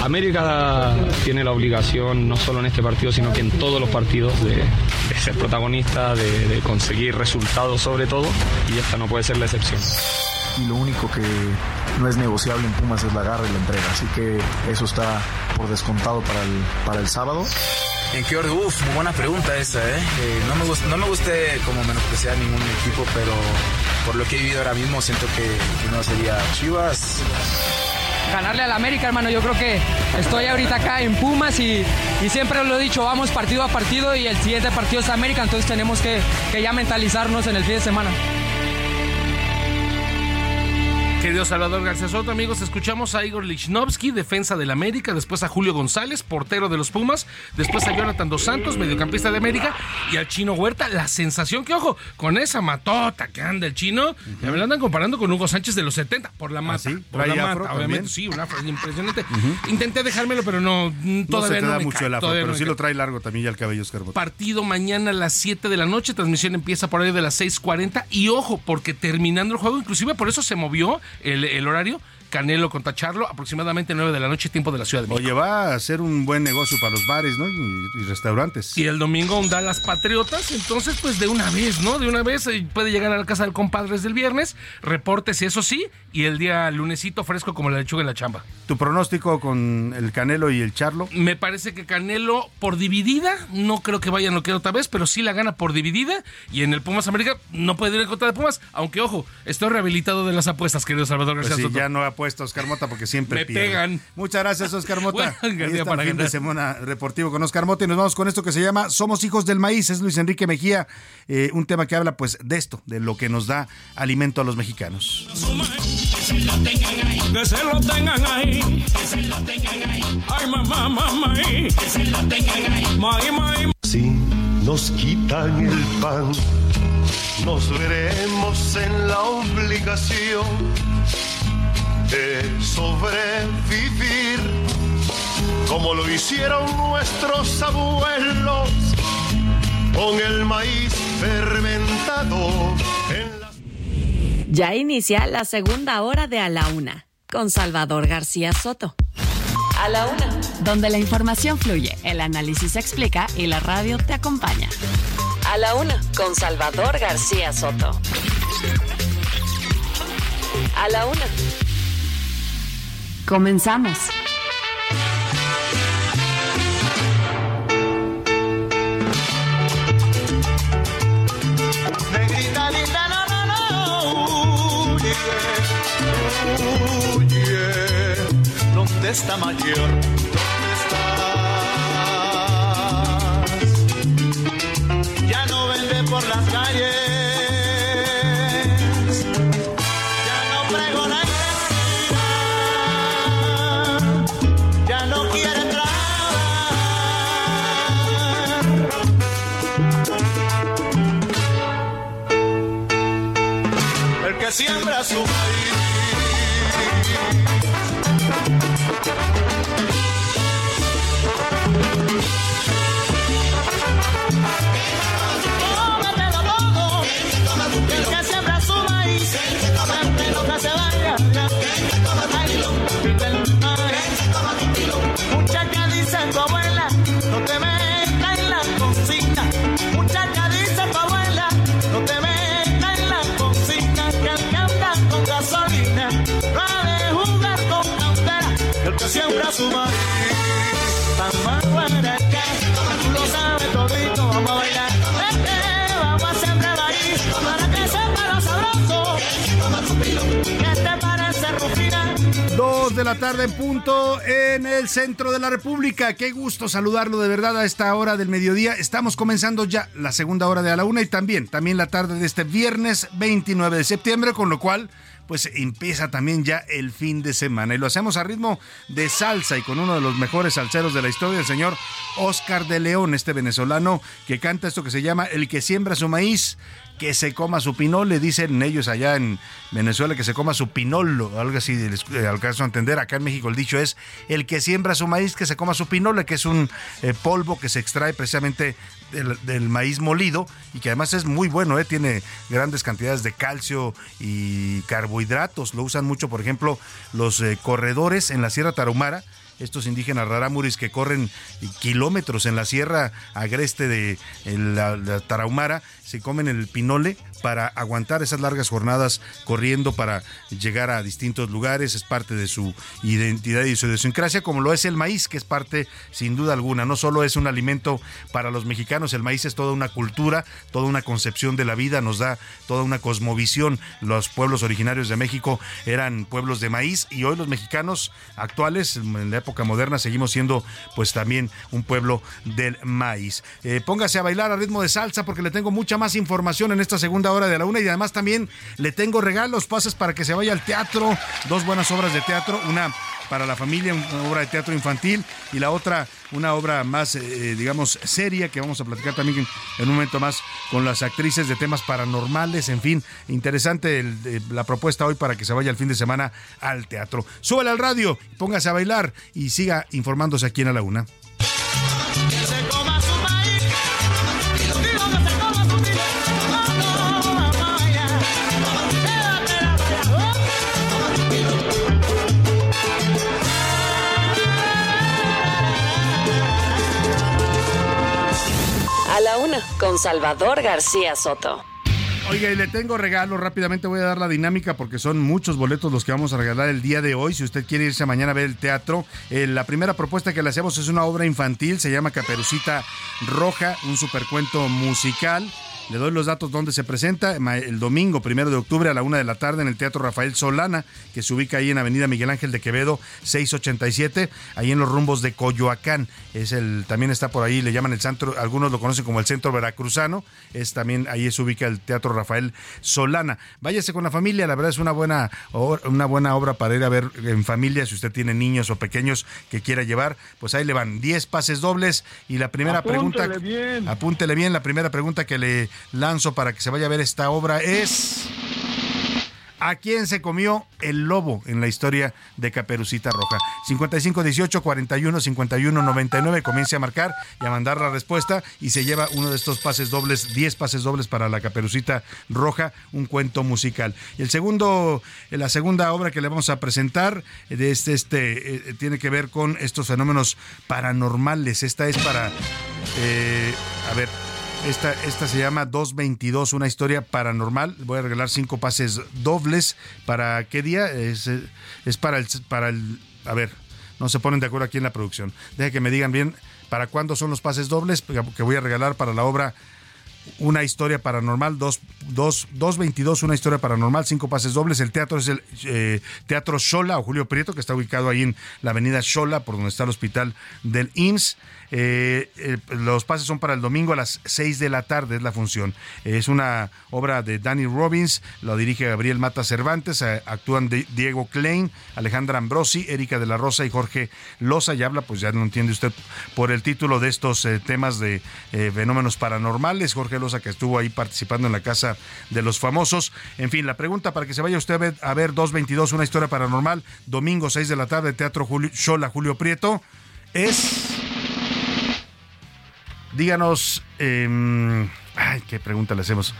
América tiene la obligación, no solo en este partido, sino que en todos los partidos, de, de ser protagonista, de, de, conseguir resultados sobre todo, y esta no puede ser la excepción. Y lo único que no es negociable en Pumas es la garra y la entrega, así que eso está por descontado para el, para el sábado. ¿En qué orden? Uf, buena pregunta esa, ¿eh? eh no, me gusta, no me guste como menospreciar ningún equipo, pero por lo que he vivido ahora mismo siento que, que no sería Chivas ganarle al América, hermano. Yo creo que estoy ahorita acá en Pumas y, y, siempre lo he dicho, vamos partido a partido y el siguiente partido es América, entonces tenemos que, que ya mentalizarnos en el fin de semana. Querido Salvador García Soto, amigos, escuchamos a Igor Lichnowsky, defensa del América, después a Julio González, portero de los Pumas, después a Jonathan Dos Santos, mediocampista de América, y al Chino Huerta. La sensación que, ojo, con esa matota que anda el Chino, ya me lo andan comparando con Hugo Sánchez de los 70, por la mata. ¿Ah, sí? Por la mata, obviamente, sí, una impresionante. Intenté dejármelo, pero no, todavía no, se te da me mucho cae, el afro, pero no sí lo trae largo también ya el cabello Oscar Bota. Partido mañana a las 7 de la noche, transmisión empieza por ahí de las 6.40 y ojo, porque terminando el juego, inclusive por eso se movió el, el horario, Canelo contra Charlo, aproximadamente 9 de la noche, tiempo de la Ciudad de México. Oye, va a ser un buen negocio para los bares, ¿no? Y, y restaurantes. Y el domingo un Dallas Patriotas, entonces pues de una vez, ¿no? De una vez eh, puede llegar a la casa del compadres del viernes, reportes eso sí, y el día lunesito fresco como la lechuga en la chamba. ¿Tu pronóstico con el Canelo y el Charlo? Me parece que Canelo por dividida, no creo que vaya a noquear otra vez, pero sí la gana por dividida, y en el Pumas América no puede ir en contra de Pumas, aunque ojo, estoy rehabilitado de las apuestas, querido Salvador Pues García sí, Soto. ya no puesto Oscar Mota porque siempre Me pierde. pegan. Muchas gracias, Oscar Mota. Buen Ahí está para el fin ganar. de semana deportivo con Oscar Mota y nos vamos con esto que se llama Somos hijos del maíz. Es Luis Enrique Mejía, eh, un tema que habla pues de esto, de lo que nos da alimento a los mexicanos. Que se lo tengan ahí. Que se lo tengan ahí. Que se lo tengan ahí. Ay, mamá, mamá. Que se lo tengan ahí. May, may. Si nos quitan el pan, nos veremos en la obligación de sobrevivir como lo hicieron nuestros abuelos con el maíz fermentado en la... Ya inicia la segunda hora de A la Una con Salvador García Soto. A la Una. Donde la información fluye, el análisis se explica y la radio te acompaña. A la Una con Salvador García Soto. A la Una. Comenzamos. Negrita linda, no, no, no. Huye, huye. ¿Dónde está mayor? Siembra su tarde en punto en el centro de la República. Qué gusto saludarlo de verdad a esta hora del mediodía. Estamos comenzando ya la segunda hora de a la una y también, también la tarde de este viernes 29 de septiembre, con lo cual pues empieza también ya el fin de semana. Y lo hacemos a ritmo de salsa y con uno de los mejores salseros de la historia, el señor Oscar de León, este venezolano que canta esto que se llama El que siembra su maíz que se coma su pinole, dicen ellos allá en Venezuela que se coma su pinolo, algo así, les eh, alcanzo a entender. Acá en México el dicho es el que siembra su maíz que se coma su pinole, que es un eh, polvo que se extrae precisamente del, maíz molido y que además es muy bueno, ¿eh? tiene grandes cantidades de calcio y carbohidratos. Lo usan mucho, por ejemplo, los corredores en la Sierra Tarahumara estos indígenas rarámuris que corren kilómetros en la sierra agreste de la, la Tarahumara, se comen el pinole para aguantar esas largas jornadas corriendo para llegar a distintos lugares, es parte de su identidad y su idiosincrasia, como lo es el maíz, que es parte sin duda alguna, no solo es un alimento para los mexicanos, el maíz es toda una cultura, toda una concepción de la vida, nos da toda una cosmovisión, los pueblos originarios de México eran pueblos de maíz y hoy los mexicanos actuales, en la época moderna, seguimos siendo pues también un pueblo del maíz. Eh, póngase a bailar a ritmo de salsa porque le tengo mucha más información en esta segunda hora de la una y además también le tengo regalos, pases para que se vaya al teatro, dos buenas obras de teatro, una para la familia, una obra de teatro infantil y la otra una obra más, eh, digamos, seria que vamos a platicar también en, un momento más con las actrices de temas paranormales, en fin, interesante eh, la propuesta hoy para que se vaya el fin de semana al teatro. Súbale al radio, póngase a bailar y siga informándose aquí en A la Una. Con Salvador García Soto. Oiga, y le tengo regalo, rápidamente voy a dar la dinámica porque son muchos boletos los que vamos a regalar el día de hoy. Si usted quiere irse mañana a ver el teatro, eh, la primera propuesta que le hacemos es una obra infantil, se llama Caperucita Roja, un supercuento musical. Le doy los datos donde se presenta el domingo, primero de octubre a la una de la tarde en el Teatro Rafael Solana, que se ubica ahí en Avenida Miguel Ángel de Quevedo, 687, ahí en los rumbos de Coyoacán. Es el, también está por ahí, le llaman el centro, algunos lo conocen como el Centro Veracruzano, es también ahí se ubica el Teatro Rafael Solana. Váyase con la familia, la verdad es una buena, una buena obra para ir a ver en familia, si usted tiene niños o pequeños que quiera llevar, pues ahí le van 10 pases dobles y la primera Apúntele pregunta... bien. Apúntele bien, la primera pregunta que le lanzo para que se vaya a ver esta obra es... ¿A quién se comió el lobo en la historia de Caperucita Roja? 55 18 41 51 99. Comience a marcar y a mandar la respuesta y se lleva uno de estos pases dobles, 10 pases dobles para la Caperucita Roja, un cuento musical. Y el segundo, eh, la segunda obra que le vamos a presentar eh, de este, este eh, tiene que ver con estos fenómenos paranormales. Esta es para, a ver, esta, esta se llama 222, una historia paranormal. Voy a regalar cinco pases dobles. ¿Para qué día? Es, es para el, para el... A ver, no se ponen de acuerdo aquí en la producción. Deja que me digan bien para cuándo son los pases dobles que voy a regalar para la obra una historia paranormal, dos, dos, 222, una historia paranormal, cinco pases dobles. El teatro es el eh, Teatro Xola o Julio Prieto, que está ubicado ahí en la avenida Xola, por donde está el hospital del IMSS. Eh, los pases son para el domingo a las 6 de la tarde, es la función. Es una obra de Danny Robbins, lo dirige Gabriel Mata Cervantes, eh, actúan Diego Klein, Alejandra Ambrosi, Erika de la Rosa y Jorge Loza, y habla, pues ya no entiende usted por el título de estos eh, temas de fenómenos paranormales. Jorge Loza que estuvo ahí participando en la Casa de los Famosos. En fin, la pregunta para que se vaya usted a ver, a ver 222, una historia paranormal, domingo 6 de la tarde, Teatro Julio, Xola, Julio Prieto, es... Díganos, eh, ay, qué pregunta le hacemos.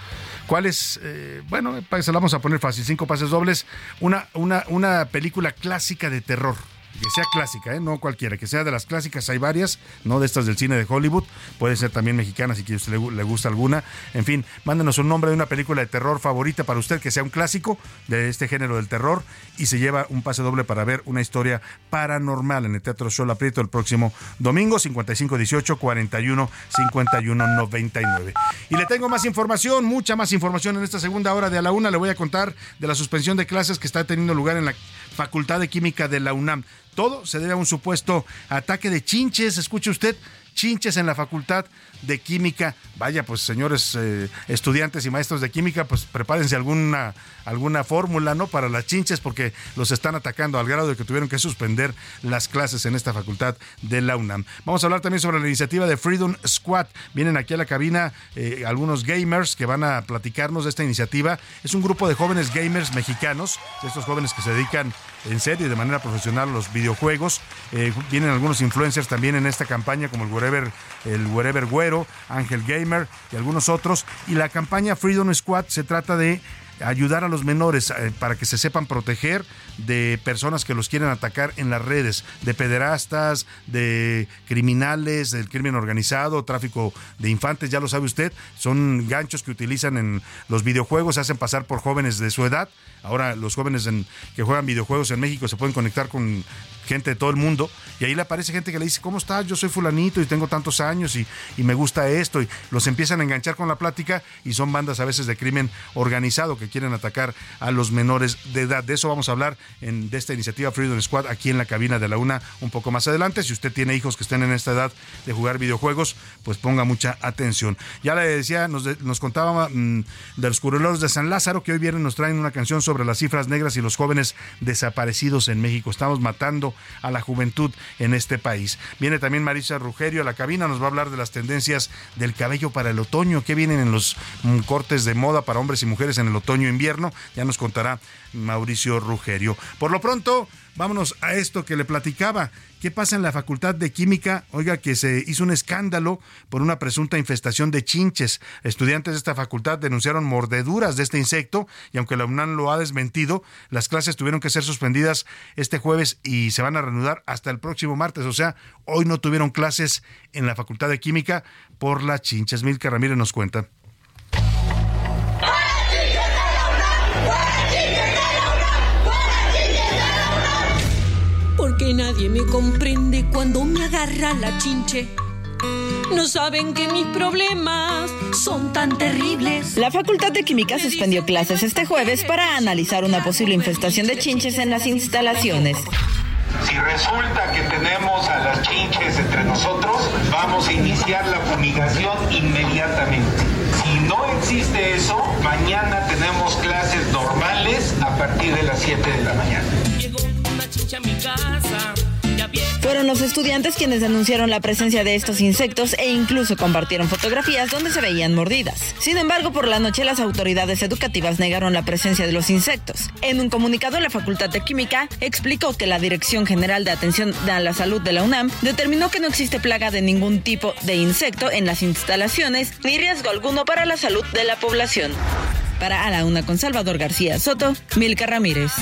¿Cuál es? eh, bueno, pa- se la vamos a poner fácil, cinco pases dobles. Una, una, una película clásica de terror. Que sea clásica, ¿eh? no cualquiera, que sea de las clásicas, hay varias, no de estas del cine de Hollywood, puede ser también mexicana si a usted le, gu- le gusta alguna. En fin, mándenos un nombre de una película de terror favorita para usted, que sea un clásico de este género del terror, y se lleva un pase doble para ver una historia paranormal en el Teatro Sol Prieto el próximo domingo, 5518 41 51 99. Y le tengo más información, mucha más información en esta segunda hora de a la una. Le voy a contar de la suspensión de clases que está teniendo lugar en la Facultad de Química de la UNAM. Todo se debe a un supuesto ataque de chinches. Escuche usted, chinches en la facultad de química. Vaya, pues señores eh, estudiantes y maestros de química, pues prepárense alguna, alguna fórmula, ¿no? Para las chinches, porque los están atacando al grado de que tuvieron que suspender las clases en esta facultad de la UNAM. Vamos a hablar también sobre la iniciativa de Freedom Squad. Vienen aquí a la cabina eh, algunos gamers que van a platicarnos de esta iniciativa. Es un grupo de jóvenes gamers mexicanos, estos jóvenes que se dedican en serio y de manera profesional los videojuegos. Eh, vienen algunos influencers también en esta campaña, como el Wherever, el Wherever Güero, Ángel Gamer y algunos otros. Y la campaña Freedom Squad se trata de ayudar a los menores eh, para que se sepan proteger de personas que los quieren atacar en las redes, de pederastas, de criminales, del crimen organizado, tráfico de infantes, ya lo sabe usted, son ganchos que utilizan en los videojuegos, se hacen pasar por jóvenes de su edad. Ahora los jóvenes que juegan videojuegos en México se pueden conectar con gente de todo el mundo, y ahí le aparece gente que le dice, ¿cómo estás? Yo soy fulanito y tengo tantos años y, y, me gusta esto, y los empiezan a enganchar con la plática y son bandas a veces de crimen organizado que quieren atacar a los menores de edad. De eso vamos a hablar en, de esta iniciativa Freedom Squad aquí en la cabina de la UNA un poco más adelante. Si usted tiene hijos que estén en esta edad de jugar videojuegos, pues ponga mucha atención. Ya le decía, nos, nos contaba mm, de los curuleros de San Lázaro que hoy viernes nos traen una canción sobre las cifras negras y los jóvenes desaparecidos en México. Estamos matando a la juventud en este país. Viene también Marisa Rugerio a la cabina, nos va a hablar de las tendencias del cabello para el otoño, que vienen en los mm, cortes de moda para hombres y mujeres en el otoño-invierno. Ya nos contará Mauricio Rugerio. Por lo pronto, vámonos a esto que le platicaba. ¿Qué pasa en la Facultad de Química? Oiga, que se hizo un escándalo por una presunta infestación de chinches. Estudiantes de esta facultad denunciaron mordeduras de este insecto y aunque la UNAM lo ha desmentido, las clases tuvieron que ser suspendidas este jueves y se van a reanudar hasta el próximo martes. O sea, hoy no tuvieron clases en la Facultad de Química por las chinches. Milka Ramírez nos cuenta. Nadie me comprende cuando me agarra la chinche. No saben que mis problemas son tan terribles. La Facultad de Química suspendió clases este jueves para analizar una posible infestación de chinches en las instalaciones. Si resulta que tenemos a las chinches entre nosotros, vamos a iniciar la fumigación inmediatamente. Si no existe eso, mañana tenemos clases normales a partir de las 7 de la mañana. Fueron los estudiantes quienes denunciaron la presencia de estos insectos e incluso compartieron fotografías donde se veían mordidas. Sin embargo, por la noche las autoridades educativas negaron la presencia de los insectos. En un comunicado, la Facultad de Química explicó que la Dirección General de Atención a la Salud de la UNAM determinó que no existe plaga de ningún tipo de insecto en las instalaciones ni riesgo alguno para la salud de la población. Para A la Una con Salvador García Soto, Milka Ramírez.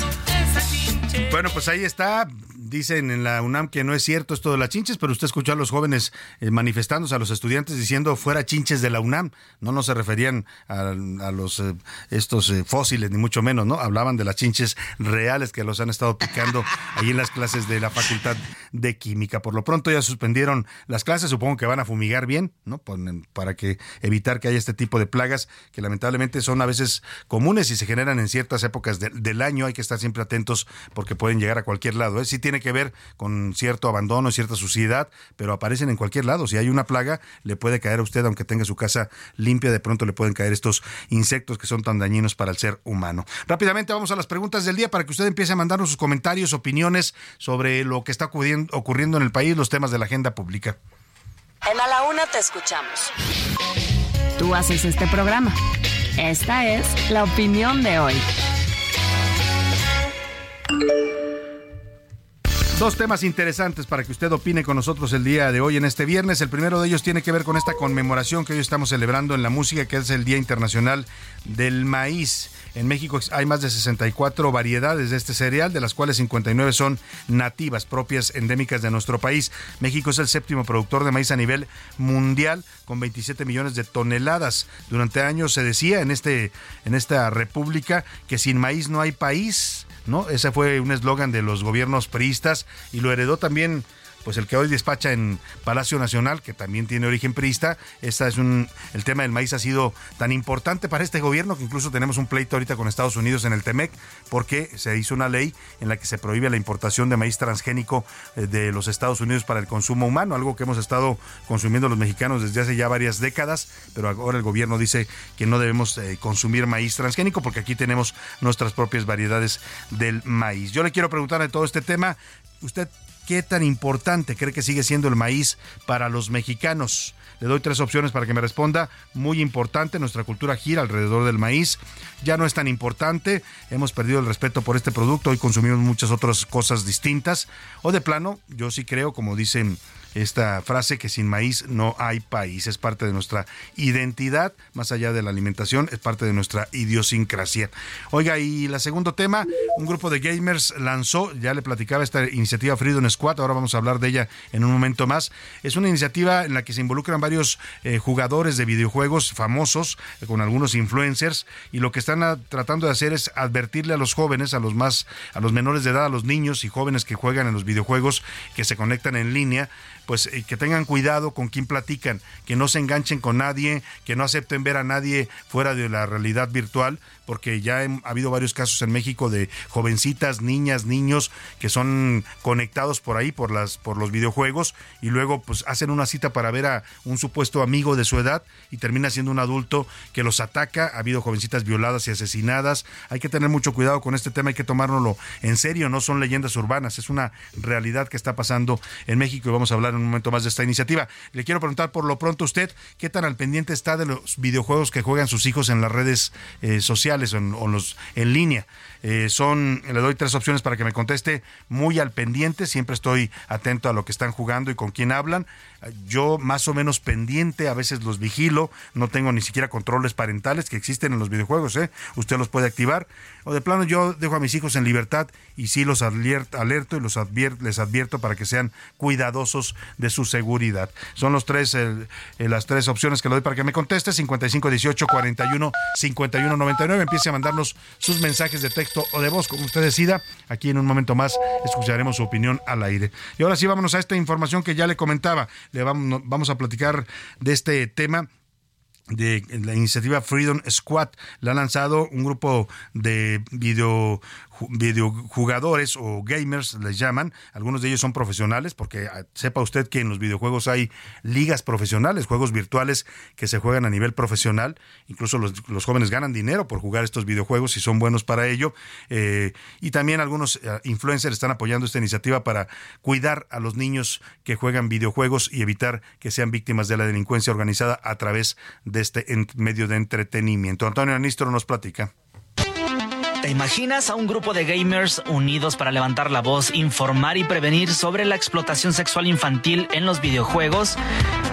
Bueno, pues ahí está dicen en la UNAM que no es cierto esto de las chinches, pero usted escuchó a los jóvenes eh, manifestándose, a los estudiantes diciendo fuera chinches de la UNAM. No, no se referían a, los eh, estos eh, fósiles, ni mucho menos, ¿no? Hablaban de las chinches reales que los han estado picando ahí en las clases de la Facultad de Química. Por lo pronto ya suspendieron las clases, supongo que van a fumigar bien, ¿no? Para que evitar que haya este tipo de plagas que lamentablemente son a veces comunes y se generan en ciertas épocas del año. Hay que estar siempre atentos porque pueden llegar a cualquier lado. ¿eh? Sí tiene que ver con cierto abandono, cierta suciedad, pero aparecen en cualquier lado. Si hay una plaga, le puede caer a usted, aunque tenga su casa limpia, de pronto le pueden caer estos insectos que son tan dañinos para el ser humano. Rápidamente vamos a las preguntas del día para que usted empiece a mandarnos sus comentarios, opiniones sobre lo que está ocurriendo en el país, los temas de la agenda pública. En A la Una te escuchamos. Tú haces este programa. Esta es la opinión de hoy. Dos temas interesantes para que usted opine con nosotros el día de hoy en este viernes. El primero de ellos tiene que ver con esta conmemoración que hoy estamos celebrando en la música, que es el Día Internacional del Maíz. En México hay más de 64 variedades de este cereal, de las cuales 59 son nativas, propias, endémicas de nuestro país. México es el séptimo productor de maíz a nivel mundial, con 27 millones de toneladas. Durante años se decía en, este, en esta república que sin maíz no hay país. ¿No? Ese fue un eslogan de los gobiernos priistas y lo heredó también pues el que hoy despacha en Palacio Nacional, que también tiene origen priista, esta es un, el tema del maíz ha sido tan importante para este gobierno que incluso tenemos un pleito ahorita con Estados Unidos en el TEMEC, porque se hizo una ley en la que se prohíbe la importación de maíz transgénico eh, de los Estados Unidos para el consumo humano, algo que hemos estado consumiendo los mexicanos desde hace ya varias décadas, pero ahora el gobierno dice que no debemos eh, consumir maíz transgénico porque aquí tenemos nuestras propias variedades del maíz. Yo le quiero preguntar de todo este tema, ¿usted qué tan importante cree que sigue siendo el maíz para los mexicanos? Le doy tres opciones para que me responda. Muy importante, nuestra cultura gira alrededor del maíz. Ya no es tan importante, hemos perdido el respeto por este producto, hoy consumimos muchas otras cosas distintas. O de plano, yo sí creo, como dicen esta frase que sin maíz no hay país. Es parte de nuestra identidad, más allá de la alimentación, es parte de nuestra idiosincrasia. Oiga, y el segundo tema, un grupo de gamers lanzó, ya le platicaba esta iniciativa Freedom Squad, ahora vamos a hablar de ella en un momento más. Es una iniciativa en la que se involucran varios eh, jugadores de videojuegos famosos, eh, con algunos influencers, y lo que están tratando de hacer es advertirle a los jóvenes, a los más, a los menores de edad, a los niños y jóvenes que juegan en los videojuegos, que se conectan en línea, pues eh, que tengan cuidado con quién platican, que no se enganchen con nadie, que no acepten ver a nadie fuera de la realidad virtual, porque ya ha habido varios casos en México de jovencitas, niñas, niños que son conectados por ahí por las por los videojuegos y luego pues hacen una cita para ver a un supuesto amigo de su edad y termina siendo un adulto que los ataca, ha habido jovencitas violadas y asesinadas. Hay que tener mucho cuidado con este tema, hay que tomárnoslo en serio, no son leyendas urbanas, es una realidad que está pasando en México y vamos a hablar en un momento más de esta iniciativa. Le quiero preguntar por lo pronto usted, ¿qué tan al pendiente está de los videojuegos que juegan sus hijos en las redes eh, sociales? o en, los, en línea. Eh, son, le doy tres opciones para que me conteste muy al pendiente, siempre estoy atento a lo que están jugando y con quién hablan. Yo más o menos pendiente, a veces los vigilo, no tengo ni siquiera controles parentales que existen en los videojuegos, ¿eh? usted los puede activar. O de plano yo dejo a mis hijos en libertad y sí los alerto y los les advierto para que sean cuidadosos de su seguridad. Son los tres, las tres opciones que le doy para que me conteste, 55 18 41 51 99. Empiece a mandarnos sus mensajes de texto o de voz, como usted decida. Aquí en un momento más escucharemos su opinión al aire. Y ahora sí, vámonos a esta información que ya le comentaba le vamos, vamos a platicar de este tema de la iniciativa Freedom Squad. La ha lanzado un grupo de video videojugadores o gamers les llaman, algunos de ellos son profesionales, porque ah, sepa usted que en los videojuegos hay ligas profesionales, juegos virtuales que se juegan a nivel profesional, incluso los, jóvenes ganan dinero por jugar estos videojuegos y son buenos para ello, eh, y también algunos eh, influencers están apoyando esta iniciativa para cuidar a los niños que juegan videojuegos y evitar que sean víctimas de la delincuencia organizada a través de este medio de entretenimiento. Antonio Anistro nos platica. ¿Te imaginas a un grupo de gamers unidos para levantar la voz, informar y prevenir sobre la explotación sexual infantil en los videojuegos?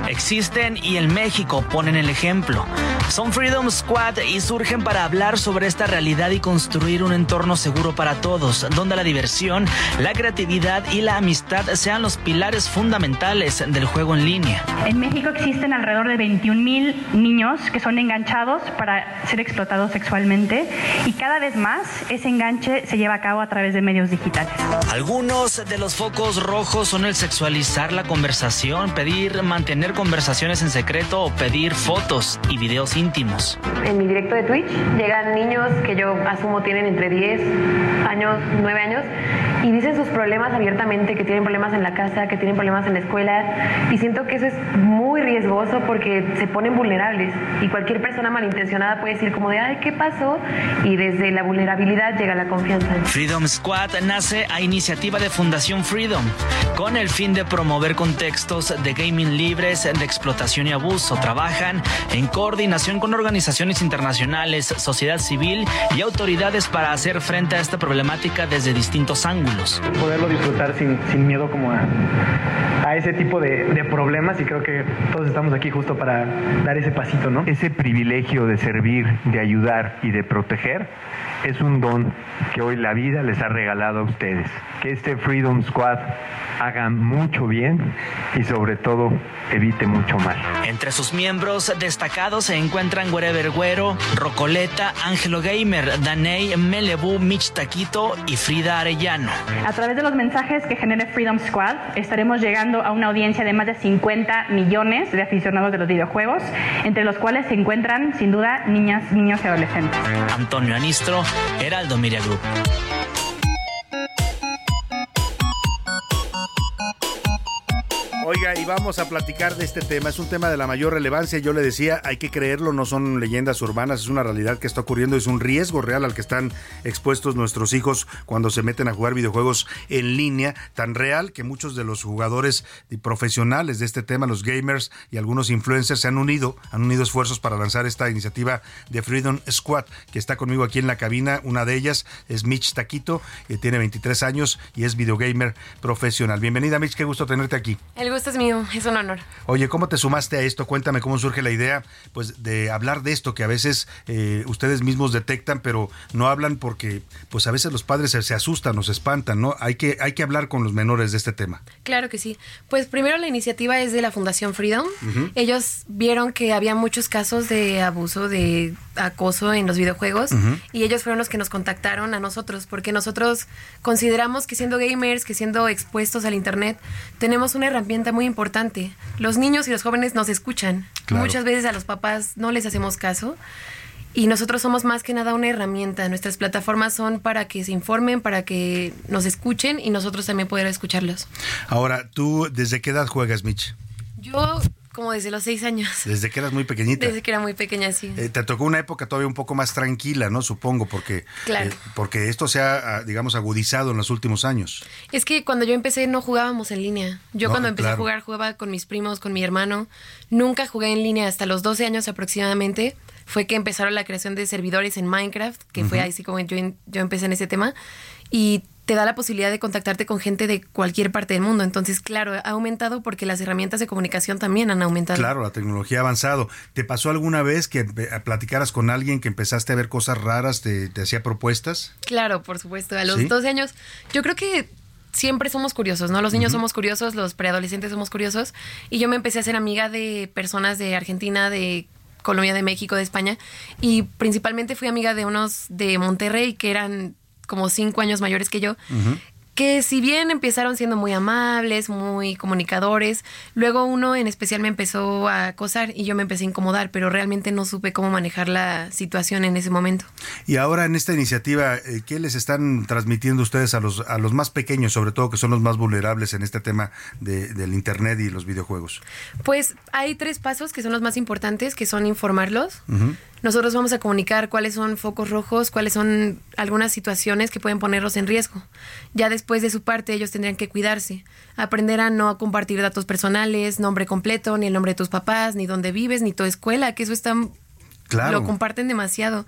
Existen y en México ponen el ejemplo. Son Freedom Squad y surgen para hablar sobre esta realidad y construir un entorno seguro para todos, donde la diversión, la creatividad y la amistad sean los pilares fundamentales del juego en línea. En México existen alrededor de 21 mil niños que son enganchados para ser explotados sexualmente y cada vez más ese enganche se lleva a cabo a través de medios digitales. Algunos de los focos rojos son el sexualizar la conversación, pedir mantener conversaciones en secreto o pedir fotos y videos íntimos. En mi directo de Twitch llegan niños que yo asumo tienen entre 10 años, 9 años y dicen sus problemas abiertamente, que tienen problemas en la casa, que tienen problemas en la escuela y siento que eso es muy riesgoso porque se ponen vulnerables y cualquier persona malintencionada puede decir como de, ay, ¿qué pasó? Y desde la vulnerabilidad habilidad llega la confianza. Freedom Squad nace a iniciativa de Fundación Freedom con el fin de promover contextos de gaming libres de explotación y abuso. Trabajan en coordinación con organizaciones internacionales, sociedad civil y autoridades para hacer frente a esta problemática desde distintos ángulos. Poderlo disfrutar sin, sin miedo como a, a ese tipo de, de problemas y creo que todos estamos aquí justo para dar ese pasito, ¿no? Ese privilegio de servir, de ayudar y de proteger es un don que hoy la vida les ha regalado a ustedes. Que este Freedom Squad haga mucho bien y sobre todo evite mucho mal. Entre sus miembros destacados se encuentran Wherever Güero, Rocoleta, Ángelo Gamer, Daney, Melebu, Mitch Taquito y Frida Arellano. A través de los mensajes que genere Freedom Squad, estaremos llegando a una audiencia de más de 50 millones de aficionados de los videojuegos, entre los cuales se encuentran, sin duda, niñas, niños y adolescentes. Antonio Anistro, Heraldo Media Group. Oiga, y vamos a platicar de este tema. Es un tema de la mayor relevancia. Yo le decía, hay que creerlo, no son leyendas urbanas, es una realidad que está ocurriendo, es un riesgo real al que están expuestos nuestros hijos cuando se meten a jugar videojuegos en línea, tan real que muchos de los jugadores y profesionales de este tema, los gamers y algunos influencers se han unido, han unido esfuerzos para lanzar esta iniciativa de Freedom Squad, que está conmigo aquí en la cabina. Una de ellas es Mitch Taquito, que tiene 23 años y es videogamer profesional. Bienvenida Mitch, qué gusto tenerte aquí. Gusto es mío, es un honor. Oye, ¿cómo te sumaste a esto? Cuéntame cómo surge la idea, pues, de hablar de esto que a veces eh, ustedes mismos detectan, pero no hablan porque, pues, a veces los padres se, se asustan o se espantan, ¿no? Hay que, hay que hablar con los menores de este tema. Claro que sí. Pues primero la iniciativa es de la Fundación Freedom. Ellos vieron que había muchos casos de abuso, de acoso en los videojuegos y ellos fueron los que nos contactaron a nosotros porque nosotros consideramos que siendo gamers, que siendo expuestos al internet, tenemos una herramienta muy importante. Los niños y los jóvenes nos escuchan. Claro. Muchas veces a los papás no les hacemos caso. Y nosotros somos más que nada una herramienta. Nuestras plataformas son para que se informen, para que nos escuchen y nosotros también poder escucharlos. Ahora, ¿tú desde qué edad juegas, Mitch? Yo, como desde los seis años, Desde que eras muy pequeñita. desde que era muy pequeña, sí. Eh, te tocó una época todavía un poco más tranquila, ¿no? Supongo, porque, Claro. eh, porque esto se ha, ah, digamos, agudizado en los últimos años. Es que cuando yo empecé no jugábamos en línea. Yo No, cuando empecé claro. a jugar jugaba con mis primos, con mi hermano. Nunca jugué en línea hasta los 12 años aproximadamente. Fue que empezaron la creación de servidores en Minecraft, que fue Ujú. así como yo, yo empecé en ese tema. Y te da la posibilidad de contactarte con gente de cualquier parte del mundo. Entonces, claro, ha aumentado porque las herramientas de comunicación también han aumentado. Claro, la tecnología ha avanzado. ¿Te pasó alguna vez que platicaras con alguien que empezaste a ver cosas raras, te, te hacía propuestas? Claro, por supuesto. A los ¿Sí? 12 años, yo creo que siempre somos curiosos, ¿no? Los niños somos curiosos, los preadolescentes somos curiosos. Y yo me empecé a ser amiga de personas de Argentina, de Colombia, de México, de España. Y principalmente fui amiga de unos de Monterrey que eran como cinco años mayores que yo. que si bien empezaron siendo muy amables, muy comunicadores, luego uno en especial me empezó a acosar y yo me empecé a incomodar, pero realmente no supe cómo manejar la situación en ese momento. Y ahora en esta iniciativa, eh, ¿qué les están transmitiendo ustedes a los, a los más pequeños, sobre todo que son los más vulnerables en este tema de- del Internet y los videojuegos? Pues hay tres pasos que son los más importantes, que son informarlos. Nosotros vamos a comunicar cuáles son focos rojos, cuáles son algunas situaciones que pueden ponerlos en riesgo. Ya después de su parte, ellos tendrían que cuidarse, aprender a no compartir datos personales, nombre completo, ni el nombre de tus papás, ni dónde vives, ni tu escuela, que eso está Claro. lo comparten demasiado.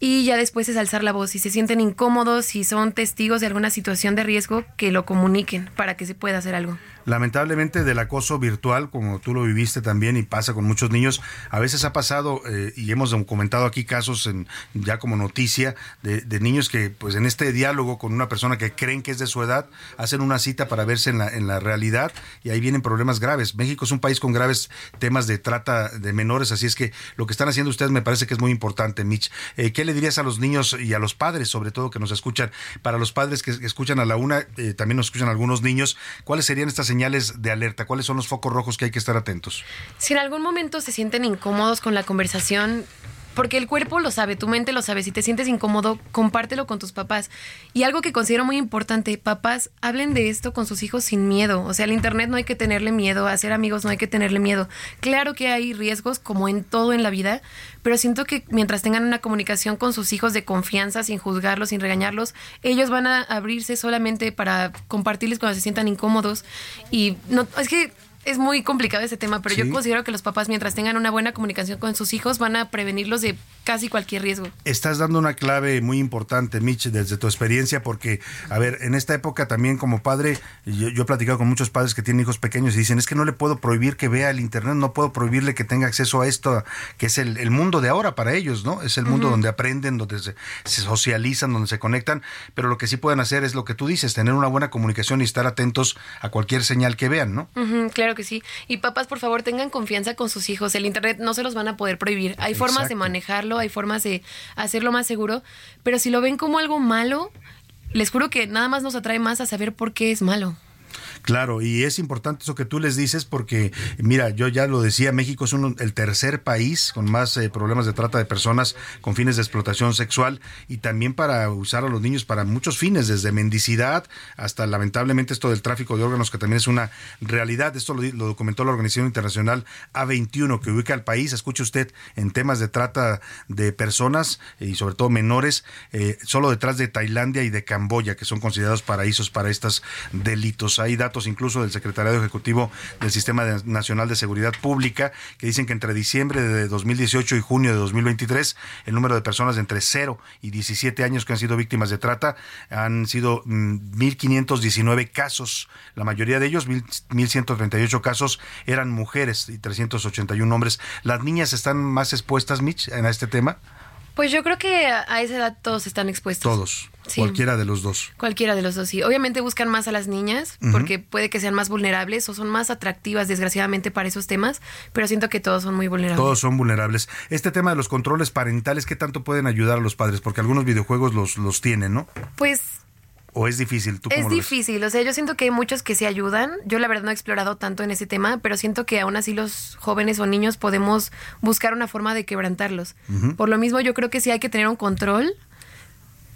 Y ya después es alzar la voz. Si se sienten incómodos, si son testigos de alguna situación de riesgo, que lo comuniquen para que se pueda hacer algo. Lamentablemente del acoso virtual, como tú lo viviste también y pasa con muchos niños, a veces ha pasado eh, y hemos comentado aquí casos en, ya como noticia de, niños que pues en este diálogo con una persona que creen que es de su edad, hacen una cita para verse en la, en la realidad y ahí vienen problemas graves. México es un país con graves temas de trata de menores, así es que lo que están haciendo ustedes me parece que es muy importante, Mitch. Eh, ¿Qué le dirías a los niños y a los padres, sobre todo, que nos escuchan? Para los padres que escuchan a la una, eh, también nos escuchan algunos niños, ¿cuáles serían estas señales de alerta? ¿Cuáles son los focos rojos que hay que estar atentos? Si en algún momento se sienten incómodos con la conversación, porque el cuerpo lo sabe, tu mente lo sabe, si te sientes incómodo, compártelo con tus papás. Y algo que considero muy importante, papás, hablen de esto con sus hijos sin miedo. O sea, al Internet no hay que tenerle miedo, a hacer amigos no hay que tenerle miedo. Claro que hay riesgos, como en todo en la vida, pero siento que mientras tengan una comunicación con sus hijos de confianza, sin juzgarlos, sin regañarlos, ellos van a abrirse solamente para compartirles cuando se sientan incómodos. Y no, es que es muy complicado ese tema, pero Sí. yo considero que los papás, mientras tengan una buena comunicación con sus hijos, van a prevenirlos de casi cualquier riesgo. Estás dando una clave muy importante, Mitch, desde tu experiencia, porque, a ver, en esta época también como padre, yo, yo he platicado con muchos padres que tienen hijos pequeños y dicen, es que no le puedo prohibir que vea el Internet, no puedo prohibirle que tenga acceso a esto, que es el, el mundo de ahora para ellos, ¿no? Es el mundo donde aprenden, donde se, se socializan, donde se conectan, pero lo que sí pueden hacer es lo que tú dices, tener una buena comunicación y estar atentos a cualquier señal que vean, ¿no? Claro que sí. Y papás, por favor, tengan confianza con sus hijos. El Internet no se los van a poder prohibir. Hay formas de manejarlo, hay formas de hacerlo más seguro, pero si lo ven como algo malo, les juro que nada más nos atrae más a saber por qué es malo. Claro, y es importante eso que tú les dices porque, mira, yo ya lo decía, México es uno, el tercer país con más eh, problemas de trata de personas con fines de explotación sexual y también para usar a los niños para muchos fines, desde mendicidad hasta lamentablemente esto del tráfico de órganos, que también es una realidad. Esto lo, lo documentó la Organización Internacional A21, que ubica al país, escuche usted, en temas de trata de personas y sobre todo menores, eh, solo detrás de Tailandia y de Camboya, que son considerados paraísos para estos delitos. Hay datos incluso del Secretariado Ejecutivo del Sistema Nacional de Seguridad Pública que dicen que entre diciembre de 2018 y junio de 2023 el número de personas de entre 0 y 17 años que han sido víctimas de trata han sido 1.519 mm, casos. La mayoría de ellos, 1.138 casos, eran mujeres y 381 hombres. ¿Las niñas están más expuestas, Mitch, en este tema? Pues yo creo que a esa edad todos están expuestos. Todos. Cualquiera de los dos. Cualquiera de los dos, sí. Obviamente buscan más a las niñas porque puede que sean más vulnerables o son más atractivas, desgraciadamente, para esos temas, pero siento que todos son muy vulnerables. Todos son vulnerables. Este tema de los controles parentales, ¿qué tanto pueden ayudar a los padres? Porque algunos videojuegos los, los tienen, ¿no? Pues ¿O es difícil? ¿Tú es difícil, o sea, yo siento que hay muchos que se ayudan. Yo la verdad no he explorado tanto en ese tema, pero siento que aún así los jóvenes o niños podemos buscar una forma de quebrantarlos. Por lo mismo yo creo que sí hay que tener un control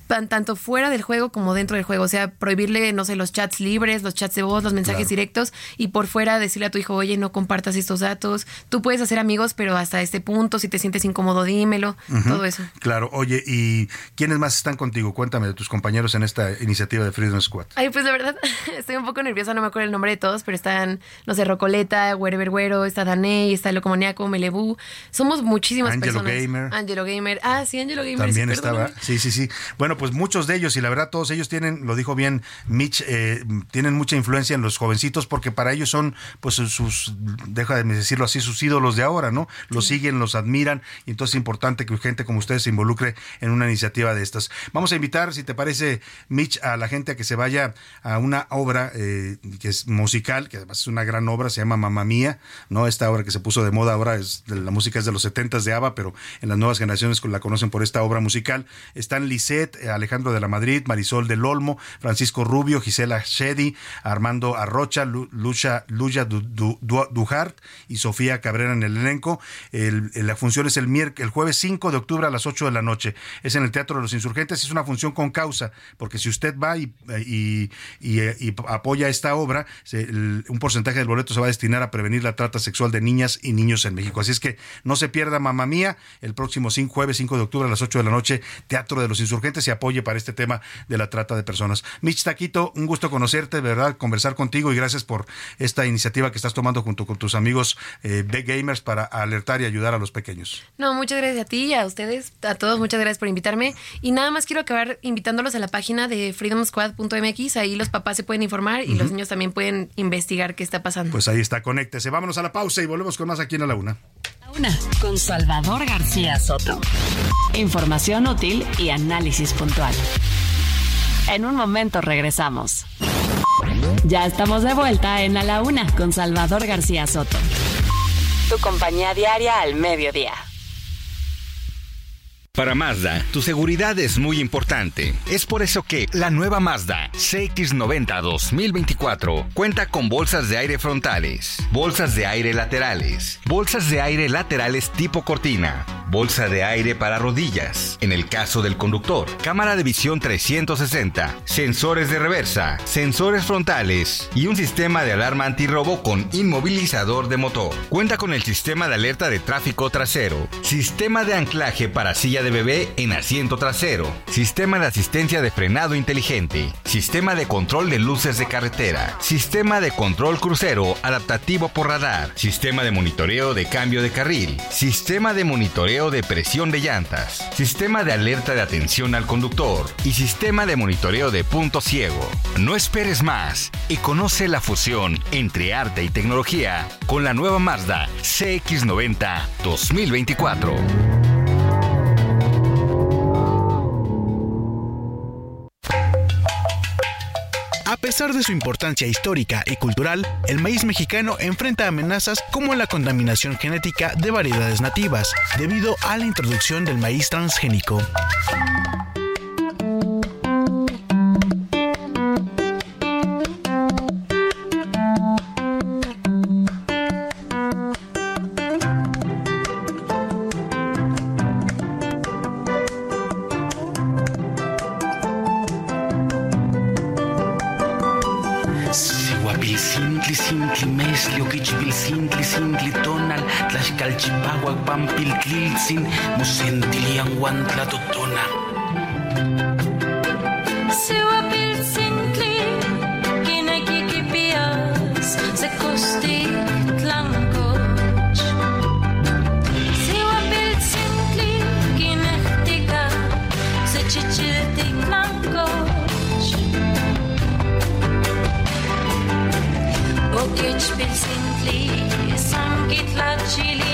tanto fuera del juego como dentro del juego. O sea, prohibirle, no sé, los chats libres, los chats de voz, los mensajes directos y por fuera decirle a tu hijo, oye, no compartas estos datos. Tú puedes hacer amigos, pero hasta este punto, si te sientes incómodo, dímelo. Todo eso. Claro. Oye, ¿y quiénes más están contigo? Cuéntame de tus compañeros en esta iniciativa de Freedom Squad. Ay, pues la verdad, estoy un poco nerviosa, no me acuerdo el nombre de todos, pero están, no sé, Rocoleta, Güero, está Daney, está Locomoniaco, Melebu. Somos muchísimas Angelo personas. Gamer. Angelo Gamer. Ah, sí, Angelo Gamer. También estaba. Sí, sí, sí. Bueno, pues muchos de ellos, y la verdad todos ellos tienen, lo dijo bien Mitch, eh, tienen mucha influencia en los jovencitos porque para ellos son, pues sus, deja de decirlo así, sus ídolos de ahora, ¿no? Los siguen, los admiran, y entonces es importante que gente como ustedes se involucre en una iniciativa de estas. Vamos a invitar, si te parece, Mitch, a la gente a que se vaya a una obra eh, que es musical, que además es una gran obra, se llama Mamá Mía, ¿no? Esta obra que se puso de moda ahora, es la música es de los 70 de ABBA, pero en las nuevas generaciones la conocen por esta obra musical. Están Lisette, Alejandro de la Madrid, Marisol del Olmo, Francisco Rubio, Gisela Shedi, Armando Arrocha, Lucha, Luya Dujart y Sofía Cabrera en el elenco. la función es el, el jueves 5 de octubre a las 8 de la noche. Es en el Teatro de los Insurgentes. Es una función con causa, porque si usted va y, y, apoya esta obra, un porcentaje del boleto se va a destinar a prevenir la trata sexual de niñas y niños en México. Así es que no se pierda, mamá mía, el próximo jueves 5 de octubre a las 8 de la noche, Teatro de los Insurgentes y apoye para este tema de la trata de personas. Mitch Taquito, un gusto conocerte, ¿verdad? Conversar contigo y gracias por esta iniciativa que estás tomando junto con tus amigos eh, Gamers para alertar y ayudar a los pequeños. No, muchas gracias a ti y a ustedes, a todos, muchas gracias por invitarme. Y nada más quiero acabar invitándolos a la página de freedomsquad.mx, ahí los papás se pueden informar y los niños también pueden investigar qué está pasando. Pues ahí está, conéctese. Vámonos a la pausa y volvemos con más aquí en la una. Una con Salvador García Soto. Información útil y análisis puntual. En un momento regresamos. Ya estamos de vuelta en la Una con Salvador García Soto. Tu compañía diaria al mediodía. Para Mazda, tu seguridad es muy importante. Es por eso que la nueva Mazda CX90 2024 cuenta con bolsas de aire frontales, bolsas de aire laterales, bolsas de aire laterales tipo cortina, bolsa de aire para rodillas, en el caso del conductor, cámara de visión 360, sensores de reversa, sensores frontales y un sistema de alarma antirrobo con inmovilizador de motor. Cuenta con el sistema de alerta de tráfico trasero, sistema de anclaje para de bebé en asiento trasero, sistema de asistencia de frenado inteligente, sistema de control de luces de carretera, sistema de control crucero adaptativo por radar, sistema de monitoreo de cambio de carril, sistema de monitoreo de presión de llantas, sistema de alerta de atención al conductor. Y sistema de monitoreo de punto ciego. No esperes más y conoce la fusión entre arte y tecnología con la nueva Mazda CX90 2024. Pesar de su importancia histórica y cultural, el maíz mexicano enfrenta amenazas como la contaminación genética de variedades nativas, debido a la introducción del maíz transgénico. ang pilkilsin mo sentili ang wan tlatutuna. Siwa pilsintli, kinakikipiyas sa kosti tlangko. Siwa pilsintli, kinaktika sa chichiltik langko. Okic pilsintli, sangkit la chili.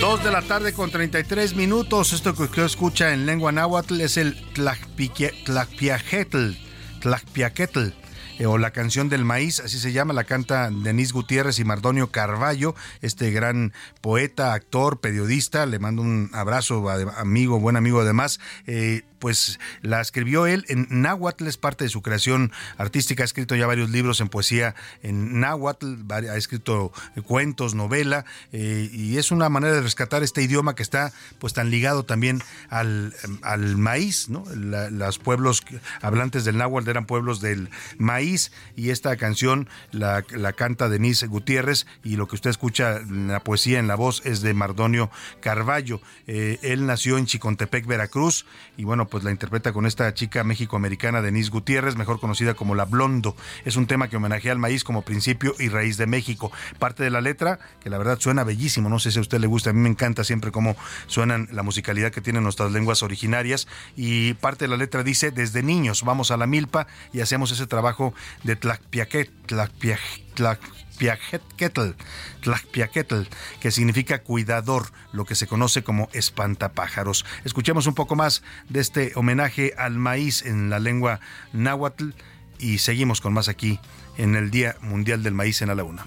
Dos de la tarde con 33 minutos. Esto que usted escucha en lengua náhuatl es el Tlacpiajetl, Tlacpiaquetl, eh, o la canción del maíz, así se llama, la canta Denise Gutiérrez y Mardonio Carballo, este gran poeta, actor, periodista. Le mando un abrazo, amigo, buen amigo además. Eh, pues la escribió él en náhuatl, es parte de su creación artística, ha escrito ya varios libros en poesía en náhuatl, ha escrito cuentos, novela, eh, y es una manera de rescatar este idioma que está pues tan ligado también al, al maíz, ¿no? Los pueblos hablantes del náhuatl eran pueblos del maíz, y esta canción la, la canta Denise Gutiérrez, y lo que usted escucha en la poesía en la voz es de Mardonio Carballo. Eh, él nació en Chicontepec, Veracruz, y bueno, pues la interpreta con esta chica méxico-americana Denise Gutiérrez, mejor conocida como La Blondo. Es un tema que homenajea al maíz como principio y raíz de México. Parte de la letra, que la verdad suena bellísimo, no sé si a usted le gusta, a mí me encanta siempre cómo suenan la musicalidad que tienen nuestras lenguas originarias, y parte de la letra dice, desde niños vamos a la milpa y hacemos ese trabajo de tlacpiaquet, tlacpiaj, tlacpiaquetl, que significa cuidador, lo que se conoce como espantapájaros. Escuchemos un poco más de este homenaje al maíz en la lengua náhuatl y seguimos con más aquí en el Día Mundial del Maíz en la una.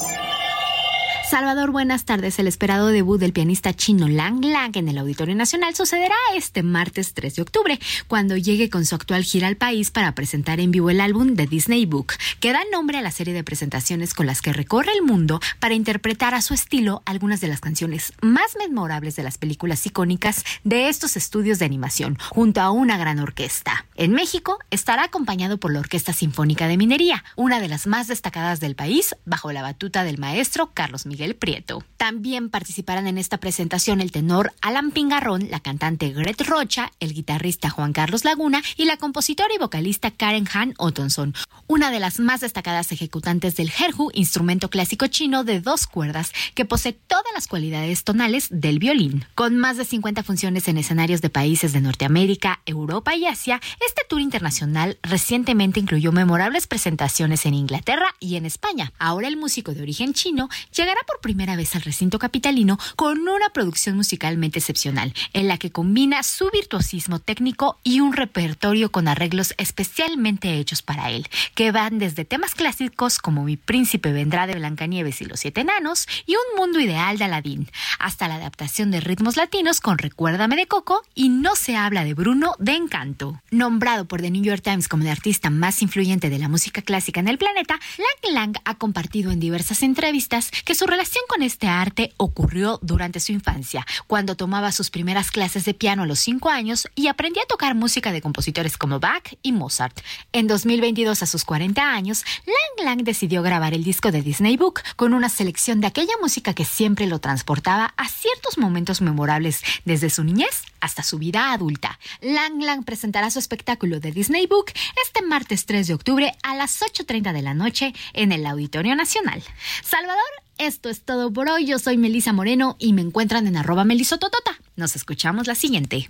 Salvador, buenas tardes. El esperado debut del pianista chino Lang Lang en el Auditorio Nacional sucederá este martes 3 de octubre, cuando llegue con su actual gira al país para presentar en vivo el álbum de Disney Book, que da nombre a la serie de presentaciones con las que recorre el mundo para interpretar a su estilo algunas de las canciones más memorables de las películas icónicas de estos estudios de animación, junto a una gran orquesta. En México estará acompañado por la Orquesta Sinfónica de Minería, una de las más destacadas del país, bajo la batuta del maestro Carlos Miguel Prieto. También participarán en esta presentación el tenor Alan Pingarrón, la cantante Gret Rocha, el guitarrista Juan Carlos Laguna y la compositora y vocalista Karen Han Ottonson, una de las más destacadas ejecutantes del jerhu, instrumento clásico chino de dos cuerdas que posee todas las cualidades tonales del violín. Con más de 50 funciones en escenarios de países de Norteamérica, Europa y Asia, este tour internacional recientemente incluyó memorables presentaciones en Inglaterra y en España. Ahora el músico de origen chino llegará por primera vez al recinto capitalino con una producción musicalmente excepcional, en la que combina su virtuosismo técnico y un repertorio con arreglos especialmente hechos para él, que van desde temas clásicos como Mi príncipe vendrá de Blancanieves y los siete enanos y Un mundo ideal de Aladín, hasta la adaptación de ritmos latinos con Recuérdame de Coco y No se habla de Bruno de Encanto. Nombrado por The New York Times como el artista más influyente de la música clásica en el planeta, Lang Lang ha compartido en diversas entrevistas que su relación con este arte ocurrió durante su infancia, cuando tomaba sus primeras clases de piano a los 5 años y aprendía a tocar música de compositores como Bach y Mozart. En 2022, a sus 40 años, Lang Lang decidió grabar el disco de Disney Book con una selección de aquella música que siempre lo transportaba a ciertos momentos memorables desde su niñez hasta su vida adulta. Lang Lang presentará su espectáculo de Disney Book este martes 3 de octubre a las 8.30 de la noche en el Auditorio Nacional. Salvador, esto es todo por hoy. Yo soy Melisa Moreno y me encuentran en arroba melisototota. Nos escuchamos la siguiente.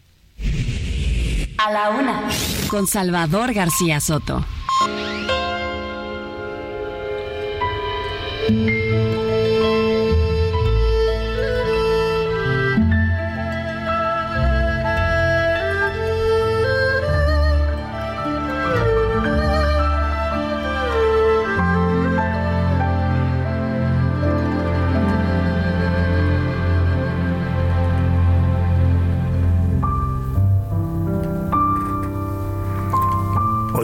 A la una. Con Salvador García Soto.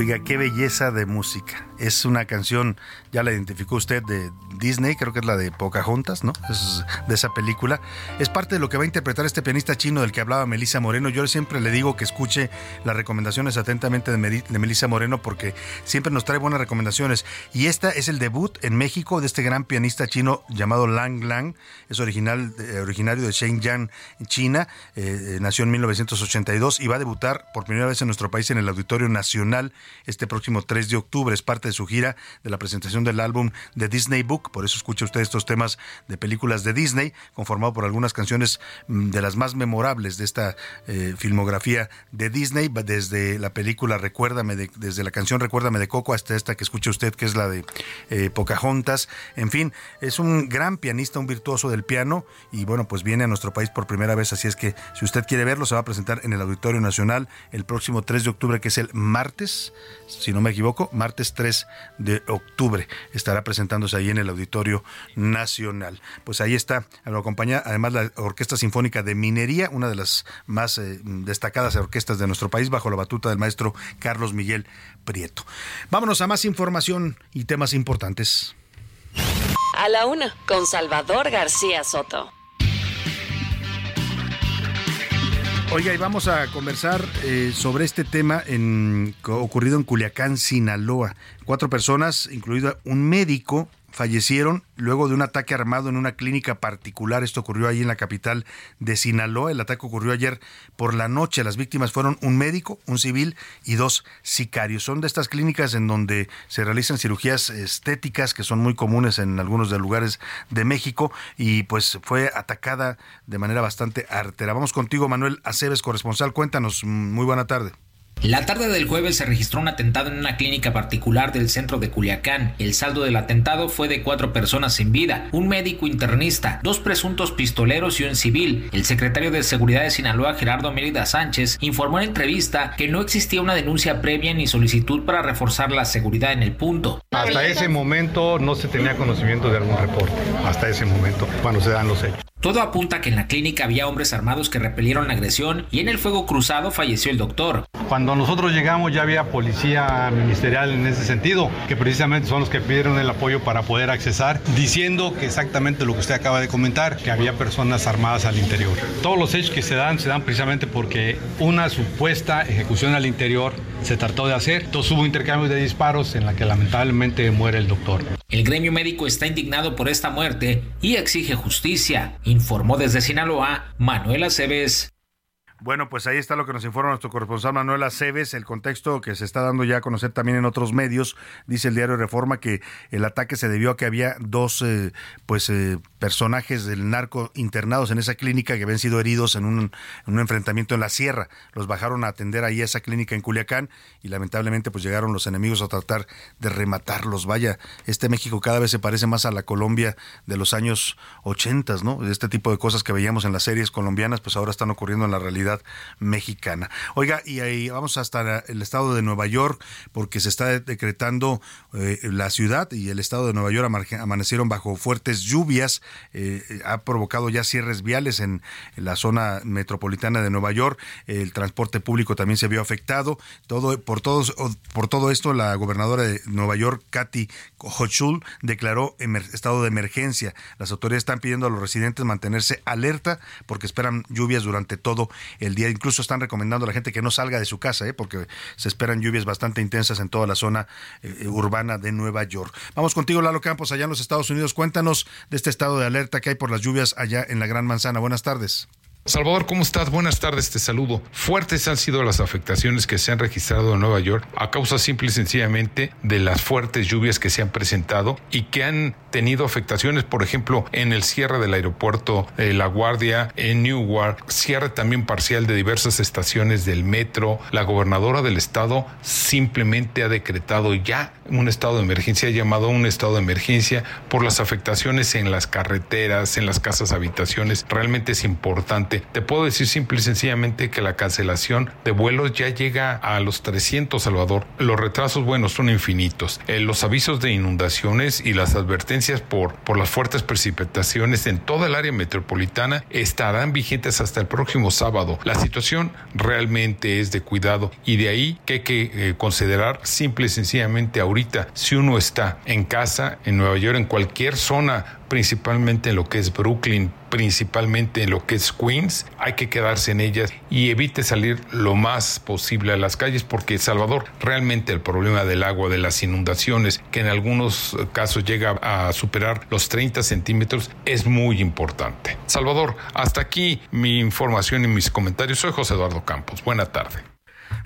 Oiga, qué belleza de música. Es una canción, ya la identificó usted, de Disney, creo que es la de Pocahontas, ¿no? Es de esa película. Es parte de lo que va a interpretar este pianista chino del que hablaba Melissa Moreno. Yo siempre le digo que escuche las recomendaciones atentamente de, Melissa Moreno porque siempre nos trae buenas recomendaciones. Y esta es el debut en México de este gran pianista chino llamado Lang Lang. Es original, eh, originario de Shenyang, China. Eh, eh, nació en 1982 y va a debutar por primera vez en nuestro país en el Auditorio Nacional este próximo 3 de octubre. Es parte de su gira de la presentación del álbum de Disney Book. Por eso escucha usted estos temas de películas de Disney, conformado por algunas canciones mm, de las más memorables de esta eh, filmografía de Disney, desde la película Recuérdame, de- desde la canción Recuérdame de Coco hasta esta que escucha usted, que es la de eh, Pocahontas. En fin, es un gran pianista, un virtuoso del piano y bueno, pues viene a nuestro país por primera vez, así es que si usted quiere verlo, se va a presentar en el Auditorio Nacional el próximo 3 de octubre, que es el martes, si no me equivoco, martes 3 de octubre. Estará presentándose ahí en el Auditorio Nacional. Pues ahí está, lo acompaña además la Orquesta Sinfónica de Minería, una de las más eh, destacadas orquestas de nuestro país, bajo la batuta del maestro Carlos Miguel Prieto. Vámonos a más información y temas importantes. A la una. Con Salvador García Soto. Oiga, y vamos a conversar eh, sobre este tema en, ocurrido en Culiacán, Sinaloa. Cuatro personas, incluido un médico, fallecieron luego de un ataque armado en una clínica particular. Esto ocurrió ahí en la capital de Sinaloa. El ataque ocurrió ayer por la noche. Las víctimas fueron un médico, un civil y dos sicarios. Son de estas clínicas en donde se realizan cirugías estéticas que son muy comunes en algunos de lugares de México y pues fue atacada de manera bastante artera. Vamos contigo, Manuel Aceves, corresponsal. Cuéntanos. Muy buena tarde. La tarde del jueves se registró un atentado en una clínica particular del centro de Culiacán. El saldo del atentado fue de cuatro personas sin vida, un médico internista, dos presuntos pistoleros y un civil. El secretario de Seguridad de Sinaloa, Gerardo Mérida Sánchez, informó en entrevista que no existía una denuncia previa ni solicitud para reforzar la seguridad en el punto. Hasta ese momento no se tenía conocimiento de algún reporte, hasta ese momento, cuando se dan los hechos. Todo apunta a que en la clínica había hombres armados que repelieron la agresión y en el fuego cruzado falleció el doctor. Cuando nosotros llegamos ya había policía ministerial en ese sentido, que precisamente son los que pidieron el apoyo para poder accesar, diciendo que exactamente lo que usted acaba de comentar, que había personas armadas al interior. Todos los hechos que se dan se dan precisamente porque una supuesta ejecución al interior se trató de hacer. Entonces hubo intercambio de disparos en la que lamentablemente muere el doctor. El gremio médico está indignado por esta muerte y exige justicia, informó desde Sinaloa Manuel Aceves. Bueno, pues ahí está lo que nos informa nuestro corresponsal Manuel Aceves, el contexto que se está dando ya a conocer también en otros medios. Dice el diario Reforma que el ataque se debió a que había dos eh, pues eh, personajes del narco internados en esa clínica que habían sido heridos en un, en un enfrentamiento en la sierra. Los bajaron a atender ahí a esa clínica en Culiacán y lamentablemente pues llegaron los enemigos a tratar de rematarlos. Vaya, este México cada vez se parece más a la Colombia de los años 80, ¿no? Este tipo de cosas que veíamos en las series colombianas pues ahora están ocurriendo en la realidad mexicana. Oiga, y ahí vamos hasta el estado de Nueva York porque se está decretando eh, la ciudad y el estado de Nueva York amanecieron bajo fuertes lluvias eh, ha provocado ya cierres viales en, la zona metropolitana de Nueva York. El transporte público también se vio afectado. Todo por todos por todo esto la gobernadora de Nueva York, Kathy Hochul, declaró estado de emergencia. Las autoridades están pidiendo a los residentes mantenerse alerta porque esperan lluvias durante todo el día. Incluso están recomendando a la gente que no salga de su casa, ¿eh? porque se esperan lluvias bastante intensas en toda la zona eh, urbana de Nueva York. Vamos contigo, Lalo Campos, allá en los Estados Unidos. Cuéntanos de este estado de alerta que hay por las lluvias allá en la Gran Manzana. Buenas tardes. Salvador, ¿cómo estás? Buenas tardes, te saludo. Fuertes han sido las afectaciones que se han registrado en Nueva York a causa simple y sencillamente de las fuertes lluvias que se han presentado y que han tenido afectaciones, por ejemplo, en el cierre del aeropuerto de La Guardia, en Newark, cierre también parcial de diversas estaciones del metro. La gobernadora del estado simplemente ha decretado ya un estado de emergencia, ha llamado un estado de emergencia por las afectaciones en las carreteras, en las casas habitaciones. Realmente es importante. Te puedo decir simple y sencillamente que la cancelación de vuelos ya llega a los 300, Salvador. Los retrasos, bueno, son infinitos. Eh, los avisos de inundaciones y las advertencias por, por las fuertes precipitaciones en toda el área metropolitana estarán vigentes hasta el próximo sábado. La situación realmente es de cuidado y de ahí que hay que eh, considerar simple y sencillamente ahorita, si uno está en casa, en Nueva York, en cualquier zona principalmente en lo que es Brooklyn, principalmente en lo que es Queens, hay que quedarse en ellas y evite salir lo más posible a las calles porque Salvador, realmente el problema del agua, de las inundaciones, que en algunos casos llega a superar los 30 centímetros, es muy importante. Salvador, hasta aquí mi información y mis comentarios. Soy José Eduardo Campos. Buena tarde.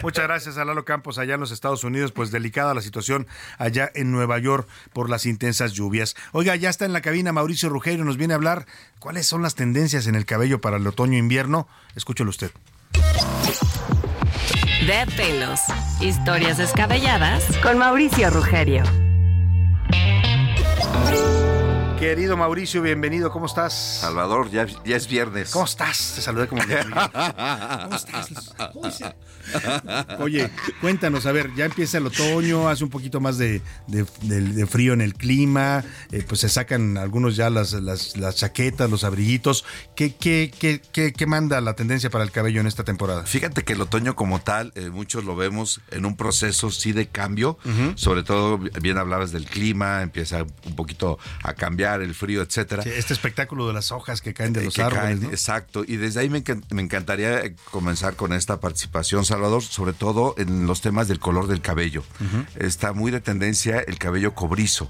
Muchas gracias a Lalo Campos allá en los Estados Unidos, pues delicada la situación allá en Nueva York por las intensas lluvias. Oiga, ya está en la cabina Mauricio Rugeiro, nos viene a hablar cuáles son las tendencias en el cabello para el otoño-invierno. Escúchelo usted. De pelos. Historias descabelladas con Mauricio Rugerio. Querido Mauricio, bienvenido, ¿cómo estás? Salvador, ya, ya es viernes. ¿Cómo estás? Te saludé como... ¿Cómo estás? Oye, cuéntanos, a ver, ya empieza el otoño, hace un poquito más de, de- de- de frío en el clima, eh, pues se sacan algunos ya las, las, las chaquetas, los abriguitos. ¿Qué, qué, qué, qué, qué manda la tendencia para el cabello en esta temporada? Fíjate que el otoño como tal, eh, muchos lo vemos en un proceso sí de cambio, sobre todo, bien hablabas del clima, empieza un poquito a cambiar el frío, etcétera. Sí, este espectáculo de las hojas que caen de Eh, los que árboles. caen, ¿no? Exacto, y desde ahí me, me encantaría eh, comenzar con esta participación, Salvador, sobre todo en los temas del color del cabello. Está muy de tendencia el cabello cobrizo.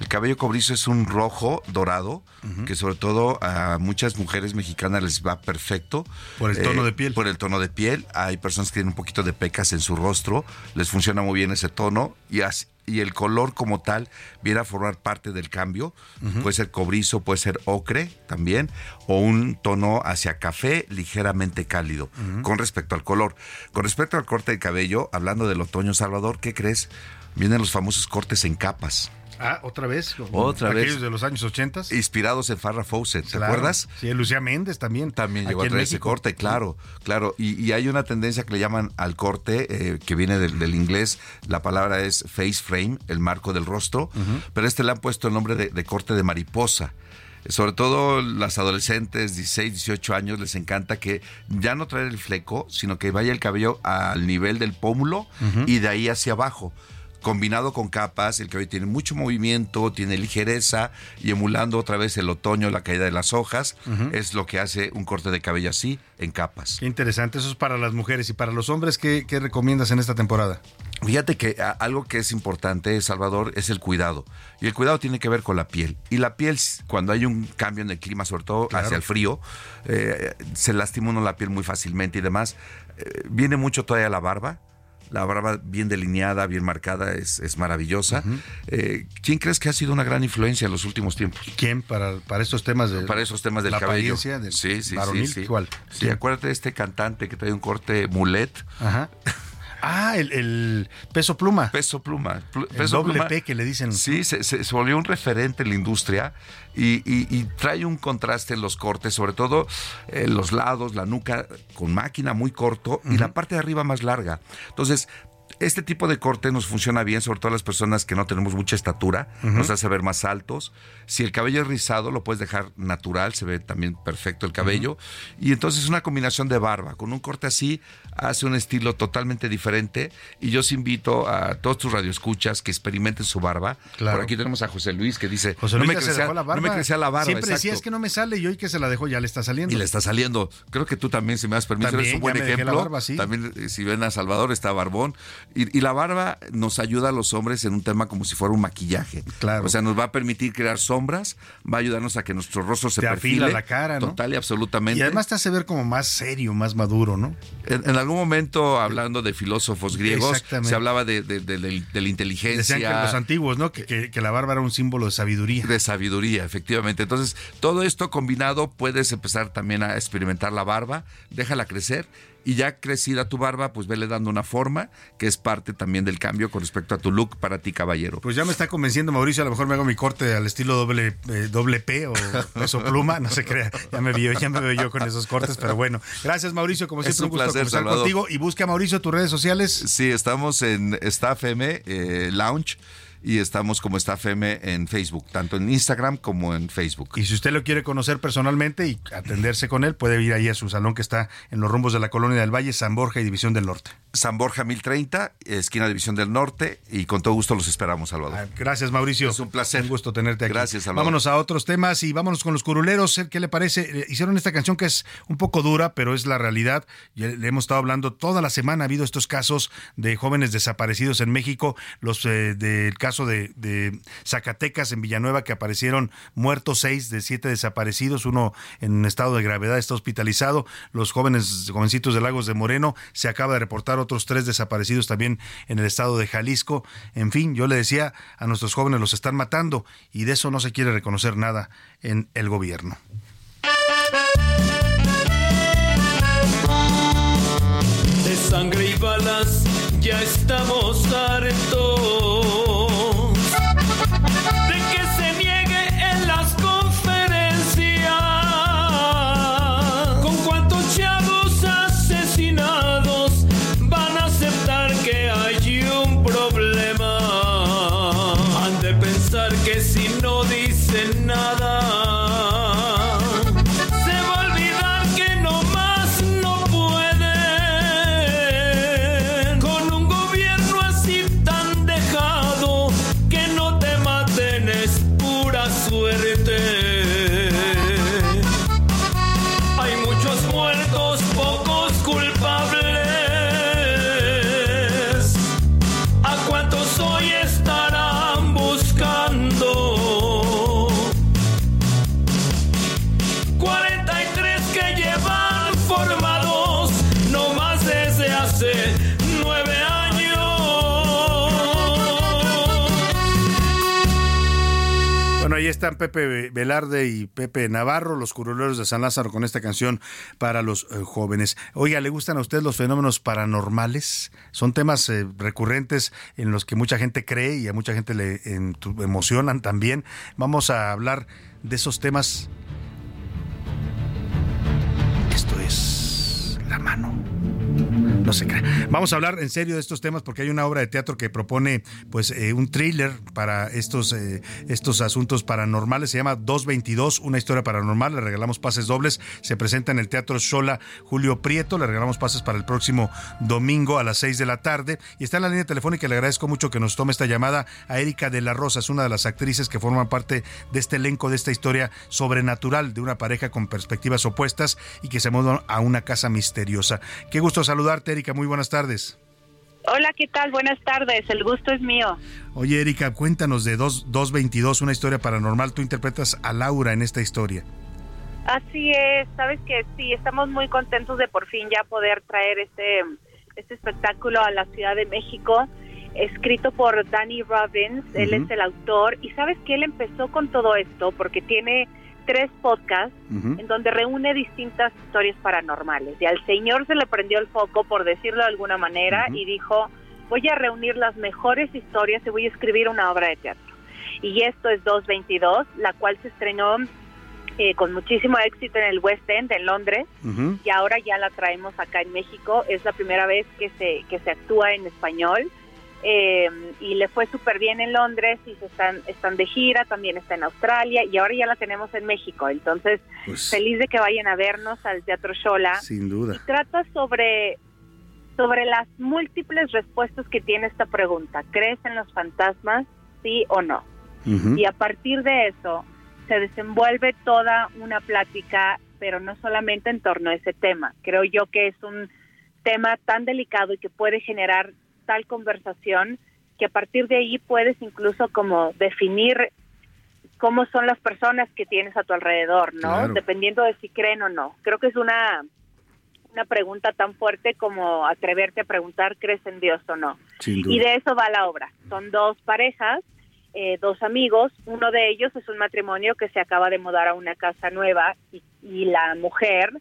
El cabello cobrizo es un rojo dorado que sobre todo a muchas mujeres mexicanas les va perfecto. Eh, Por el tono de piel. Por el tono de piel. Hay personas que tienen un poquito de pecas en su rostro, les funciona muy bien ese tono y así- y el color como tal viene a formar parte del cambio. Puede ser cobrizo, puede ser ocre también, o un tono hacia café ligeramente cálido con respecto al color. Con respecto al corte de cabello, hablando del otoño Salvador, ¿qué crees? Vienen los famosos cortes en capas. Ah, otra vez. Otra Aquellos vez. de los años 80. Inspirados en Farrah Fawcett, ¿te Claro. acuerdas? Sí, Lucía Méndez también. También llegó a traer ese corte, claro, claro. Y, y hay una tendencia que le llaman al corte, eh, que viene del, del inglés, la palabra es face frame, el marco del rostro, pero este le han puesto el nombre de, de corte de mariposa. Sobre todo las adolescentes, 16, 18 años, les encanta que ya no traer el fleco, sino que vaya el cabello al nivel del pómulo y de ahí hacia abajo. Combinado con capas, el cabello tiene mucho movimiento, tiene ligereza y emulando otra vez el otoño, la caída de las hojas, es lo que hace un corte de cabello así, en capas. Qué interesante. Eso es para las mujeres. ¿Y para los hombres qué, qué recomiendas en esta temporada? Fíjate que algo que es importante, Salvador, es el cuidado. Y el cuidado tiene que ver con la piel. Y la piel, cuando hay un cambio en el clima, sobre todo Claro. hacia el frío, eh, se lastima uno la piel muy fácilmente y demás. Eh, viene mucho todavía la barba. La barba bien delineada, bien marcada, es, es maravillosa. Eh, ¿Quién crees que ha sido una gran influencia en los últimos tiempos? ¿Quién para, para estos temas de Para esos temas del la cabello. del sí, sí, varonil? sí, sí. ¿Cuál? Sí, acuérdate de este cantante que trae un corte mulet. Ajá. Ah, el, el peso pluma. Peso pluma. Pl- El peso doble pluma. P que le dicen. Sí, se, se- se volvió un referente en la industria y, y- y trae un contraste en los cortes, sobre todo en los lados, la nuca con máquina muy corto y la parte de arriba más larga. Entonces, Este tipo de corte nos funciona bien, sobre todo las personas que no tenemos mucha estatura, Ujú. nos hace ver más altos. Si el cabello es rizado, lo puedes dejar natural, se ve también perfecto el cabello. Y entonces una combinación de barba, con un corte así, hace un estilo totalmente diferente. Y yo os invito a todos tus radioescuchas que experimenten su barba. Claro. Por aquí tenemos a José Luis que dice, José no, Luis me ya se crecía, la no barba. me crecía la barba. Siempre decía, exacto". es que no me sale y hoy que se la dejó ya le está saliendo. Y le está saliendo. Creo que tú también, si me das permiso, También, eres un buen me ejemplo. barba, sí. También, eh, si ven a Salvador, está barbón. Y, y la barba nos ayuda a los hombres en un tema como si fuera un maquillaje. Claro. O sea, nos va a permitir crear sombras, va a ayudarnos a que nuestro rostro se Te afila la cara, ¿no? Total y absolutamente. Y además te hace ver como más serio, más maduro, ¿no? En, en algún momento, hablando de filósofos griegos, se hablaba de, de- de- de- de la inteligencia. Decían que los antiguos, ¿no? Que, que- que la barba era un símbolo de sabiduría. De sabiduría, efectivamente. Entonces, todo esto combinado, puedes empezar también a experimentar la barba, déjala crecer y ya crecida tu barba, pues vele dando una forma que es parte también del cambio con respecto a tu look para ti, caballero. Pues ya me está convenciendo Mauricio, a lo mejor me hago mi corte al estilo doble, eh, doble P o peso pluma, no se crea, ya me vio, ya me veo yo con esos cortes, pero bueno. Gracias Mauricio, como Es siempre un, un gusto placer, conversar Salvador. contigo y busca a Mauricio tus redes sociales. Sí, estamos en Staff M eh, Lounge y estamos como Staff M en Facebook, tanto en Instagram como en Facebook. Y si usted lo quiere conocer personalmente y atenderse con él, puede ir ahí a su salón que está en los rumbos de la Colonia del Valle, San Borja y División del Norte. San Borja 1030, esquina División del Norte, y con todo gusto los esperamos, Salvador. Gracias, Mauricio. Es un placer. Un gusto tenerte aquí. Gracias, Salvador. Vámonos a otros temas y vámonos con los curuleros. ¿Qué le parece? Eh, Hicieron esta canción que es un poco dura, pero es la realidad. Ya Le hemos estado hablando toda la semana. Ha habido estos casos de jóvenes desaparecidos en México. Los eh, del caso de, de Zacatecas en Villanueva que aparecieron muertos seis de siete desaparecidos. Uno en estado de gravedad está hospitalizado. Los jóvenes, jovencitos de Lagos de Moreno, se acaba de reportar otros tres desaparecidos también en el estado de Jalisco. En fin, yo le decía a nuestros jóvenes los están matando y de eso no se quiere reconocer nada en el gobierno. de sangre y balas ya estamos hartos Bueno, ahí están Pepe Velarde y Pepe Navarro, los curuleros de San Lázaro, con esta canción para los eh, jóvenes. Oiga, ¿le gustan a usted los fenómenos paranormales? Son temas eh, recurrentes en los que mucha gente cree y a mucha gente le emocionan también. Vamos a hablar de esos temas. Esto es la mano. Vamos a hablar en serio de estos temas porque hay una obra de teatro que propone pues eh, un thriller para estos, eh, estos asuntos paranormales. Se llama 222, una historia paranormal. Le regalamos pases dobles. Se presenta en el Teatro Sola Julio Prieto. Le regalamos pases para el próximo domingo a las 6 de la tarde. Y está en la línea telefónica. Le agradezco mucho que nos tome esta llamada a Erika de la Rosa. Es una de las actrices que forman parte de este elenco, de esta historia sobrenatural de una pareja con perspectivas opuestas y que se mudan a una casa misteriosa. Qué gusto saludarte, Erika. Muy buenas tardes. Hola, ¿qué tal? Buenas tardes, el gusto es mío. Oye, Erika, cuéntanos de 2, 222, una historia paranormal. Tú interpretas a Laura en esta historia. Así es, sabes que sí, estamos muy contentos de por fin ya poder traer este, este espectáculo a la Ciudad de México, escrito por Danny Robbins, él es el autor, y sabes que él empezó con todo esto porque tiene tres podcasts en donde reúne distintas historias paranormales, y al señor se le prendió el foco, por decirlo de alguna manera, y dijo, voy a reunir las mejores historias y voy a escribir una obra de teatro. Y esto es 222, la cual se estrenó eh, con muchísimo éxito en el West End, en Londres, y ahora ya la traemos acá en México. Es la primera vez que se, que se actúa en español. Eh, y le fue súper bien en Londres y se están, están de gira, también está en Australia y ahora ya la tenemos en México. Entonces, Pues- feliz de que vayan a vernos al Teatro Shola. Sin duda. Trata sobre, sobre las múltiples respuestas que tiene esta pregunta. ¿Crees en los fantasmas? Sí o no. Y a partir de eso se desenvuelve toda una plática, pero no solamente en torno a ese tema. Creo yo que es un tema tan delicado y que puede generar tal conversación que a partir de ahí puedes incluso como definir cómo son las personas que tienes a tu alrededor, ¿no? Claro. Dependiendo de si creen o no. Creo que es una una pregunta tan fuerte como atreverte a preguntar crees en Dios o no. Y de eso va la obra. Son dos parejas, eh, dos amigos. Uno de ellos es un matrimonio que se acaba de mudar a una casa nueva y, y la mujer,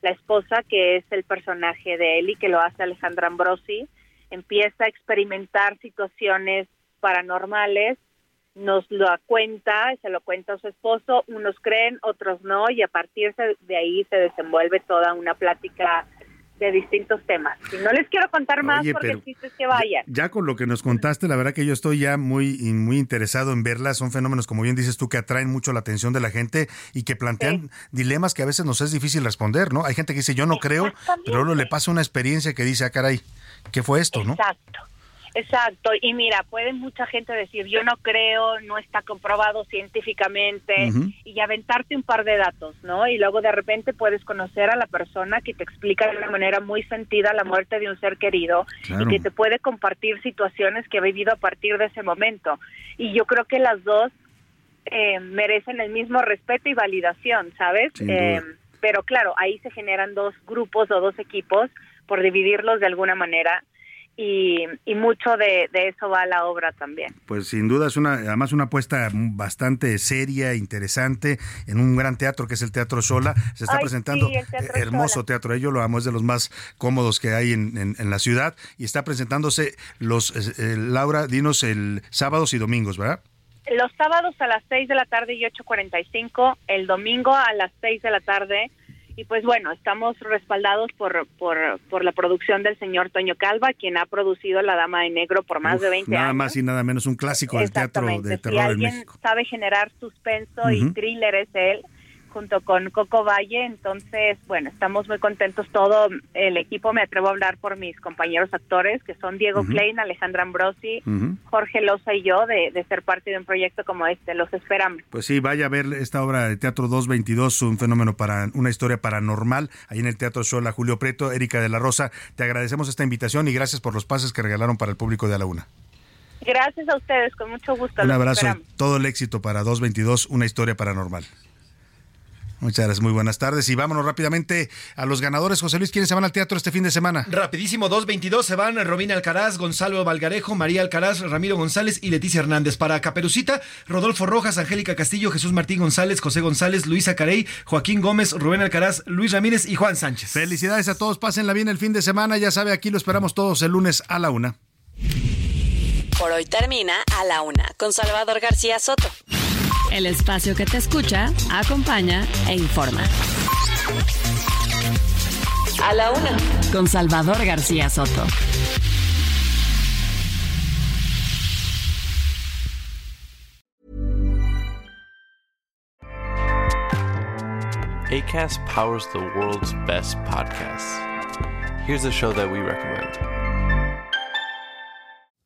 la esposa, que es el personaje de y que lo hace Alejandra Ambrosi, empieza a experimentar situaciones paranormales, nos lo cuenta, se lo cuenta a su esposo, unos creen, otros no, y a partir de- ahí se desenvuelve toda una plática de distintos temas. Y no les quiero contar más Oye, porque pero el chiste es que vayan. Ya con lo que nos contaste, la verdad que yo estoy ya muy, muy interesado en verlas. Son fenómenos, como bien dices tú, que atraen mucho la atención de la gente y que plantean dilemas que a veces nos es difícil responder, ¿no? Hay gente que dice, yo no creo, pero luego le pasa una experiencia que dice, ah, caray, ¿qué fue esto, no? Exacto. Exacto, y mira, puede mucha gente decir, yo no creo, no está comprobado científicamente, y aventarte un par de datos, ¿no? Y luego de repente puedes conocer a la persona que te explica de una manera muy sentida la muerte de un ser querido Claro. y que te puede compartir situaciones que ha vivido a partir de ese momento. Y yo creo que las dos eh, merecen el mismo respeto y validación, ¿sabes? Eh, pero claro, ahí se generan dos grupos o dos equipos, por dividirlos de alguna manera, y, y mucho de, de eso va la obra también. Pues sin duda es una, además una apuesta bastante seria, interesante, en un gran teatro que es el Teatro Sola. Se está Ay, presentando sí, el Teatro hermoso teatro, eh, yo lo amo, es de los más cómodos que hay en, en- en la ciudad y está presentándose los, eh, eh, Laura, dinos el sábados y domingos, ¿verdad? Los sábados a las 6 de la tarde y 8.45, el domingo a las 6 de la tarde. Y pues bueno, estamos respaldados por, por, por la producción del señor Toño Calva, quien ha producido La Dama de Negro por más Uf, de 20 nada años. más y nada menos, un clásico del teatro de Si terror en alguien México. sabe generar suspenso y Ujú. thriller es él, junto con Coco Valle. Entonces, bueno, estamos muy contentos todo el equipo. Me atrevo a hablar por mis compañeros actores, que son Diego Ujú. Klein, Alejandra Ambrosi. Jorge Loza y yo, de, de ser parte de un proyecto como este. Los esperamos. Pues sí, vaya a ver esta obra de Teatro 222, un fenómeno para una historia paranormal, ahí en el Teatro Sola. Julio Preto, Erika de la Rosa, te agradecemos esta invitación y gracias por los pases que regalaron para el público de A la Una. Gracias a ustedes, con mucho gusto. Un abrazo y esperamos. todo el éxito para 222, una historia paranormal. Muchas gracias, muy buenas tardes. Y vámonos rápidamente a los ganadores. José Luis, ¿quiénes se van al teatro este fin de semana? Rapidísimo, 2.22 se van Romina Alcaraz, Gonzalo Valgarejo, María Alcaraz, Ramiro González y Leticia Hernández. Para Caperucita, Rodolfo Rojas, Angélica Castillo, Jesús Martín González, José González, Luisa Carey, Joaquín Gómez, Rubén Alcaraz, Luis Ramírez y Juan Sánchez. Felicidades a todos, pásenla bien el fin de semana. Ya sabe, aquí lo esperamos todos el lunes a la una. Por hoy termina A la Una con Salvador García Soto. El espacio que te escucha, acompaña e informa. A la Una con Salvador García Soto. ACAST powers the world's best podcasts. Here's a show that we recommend.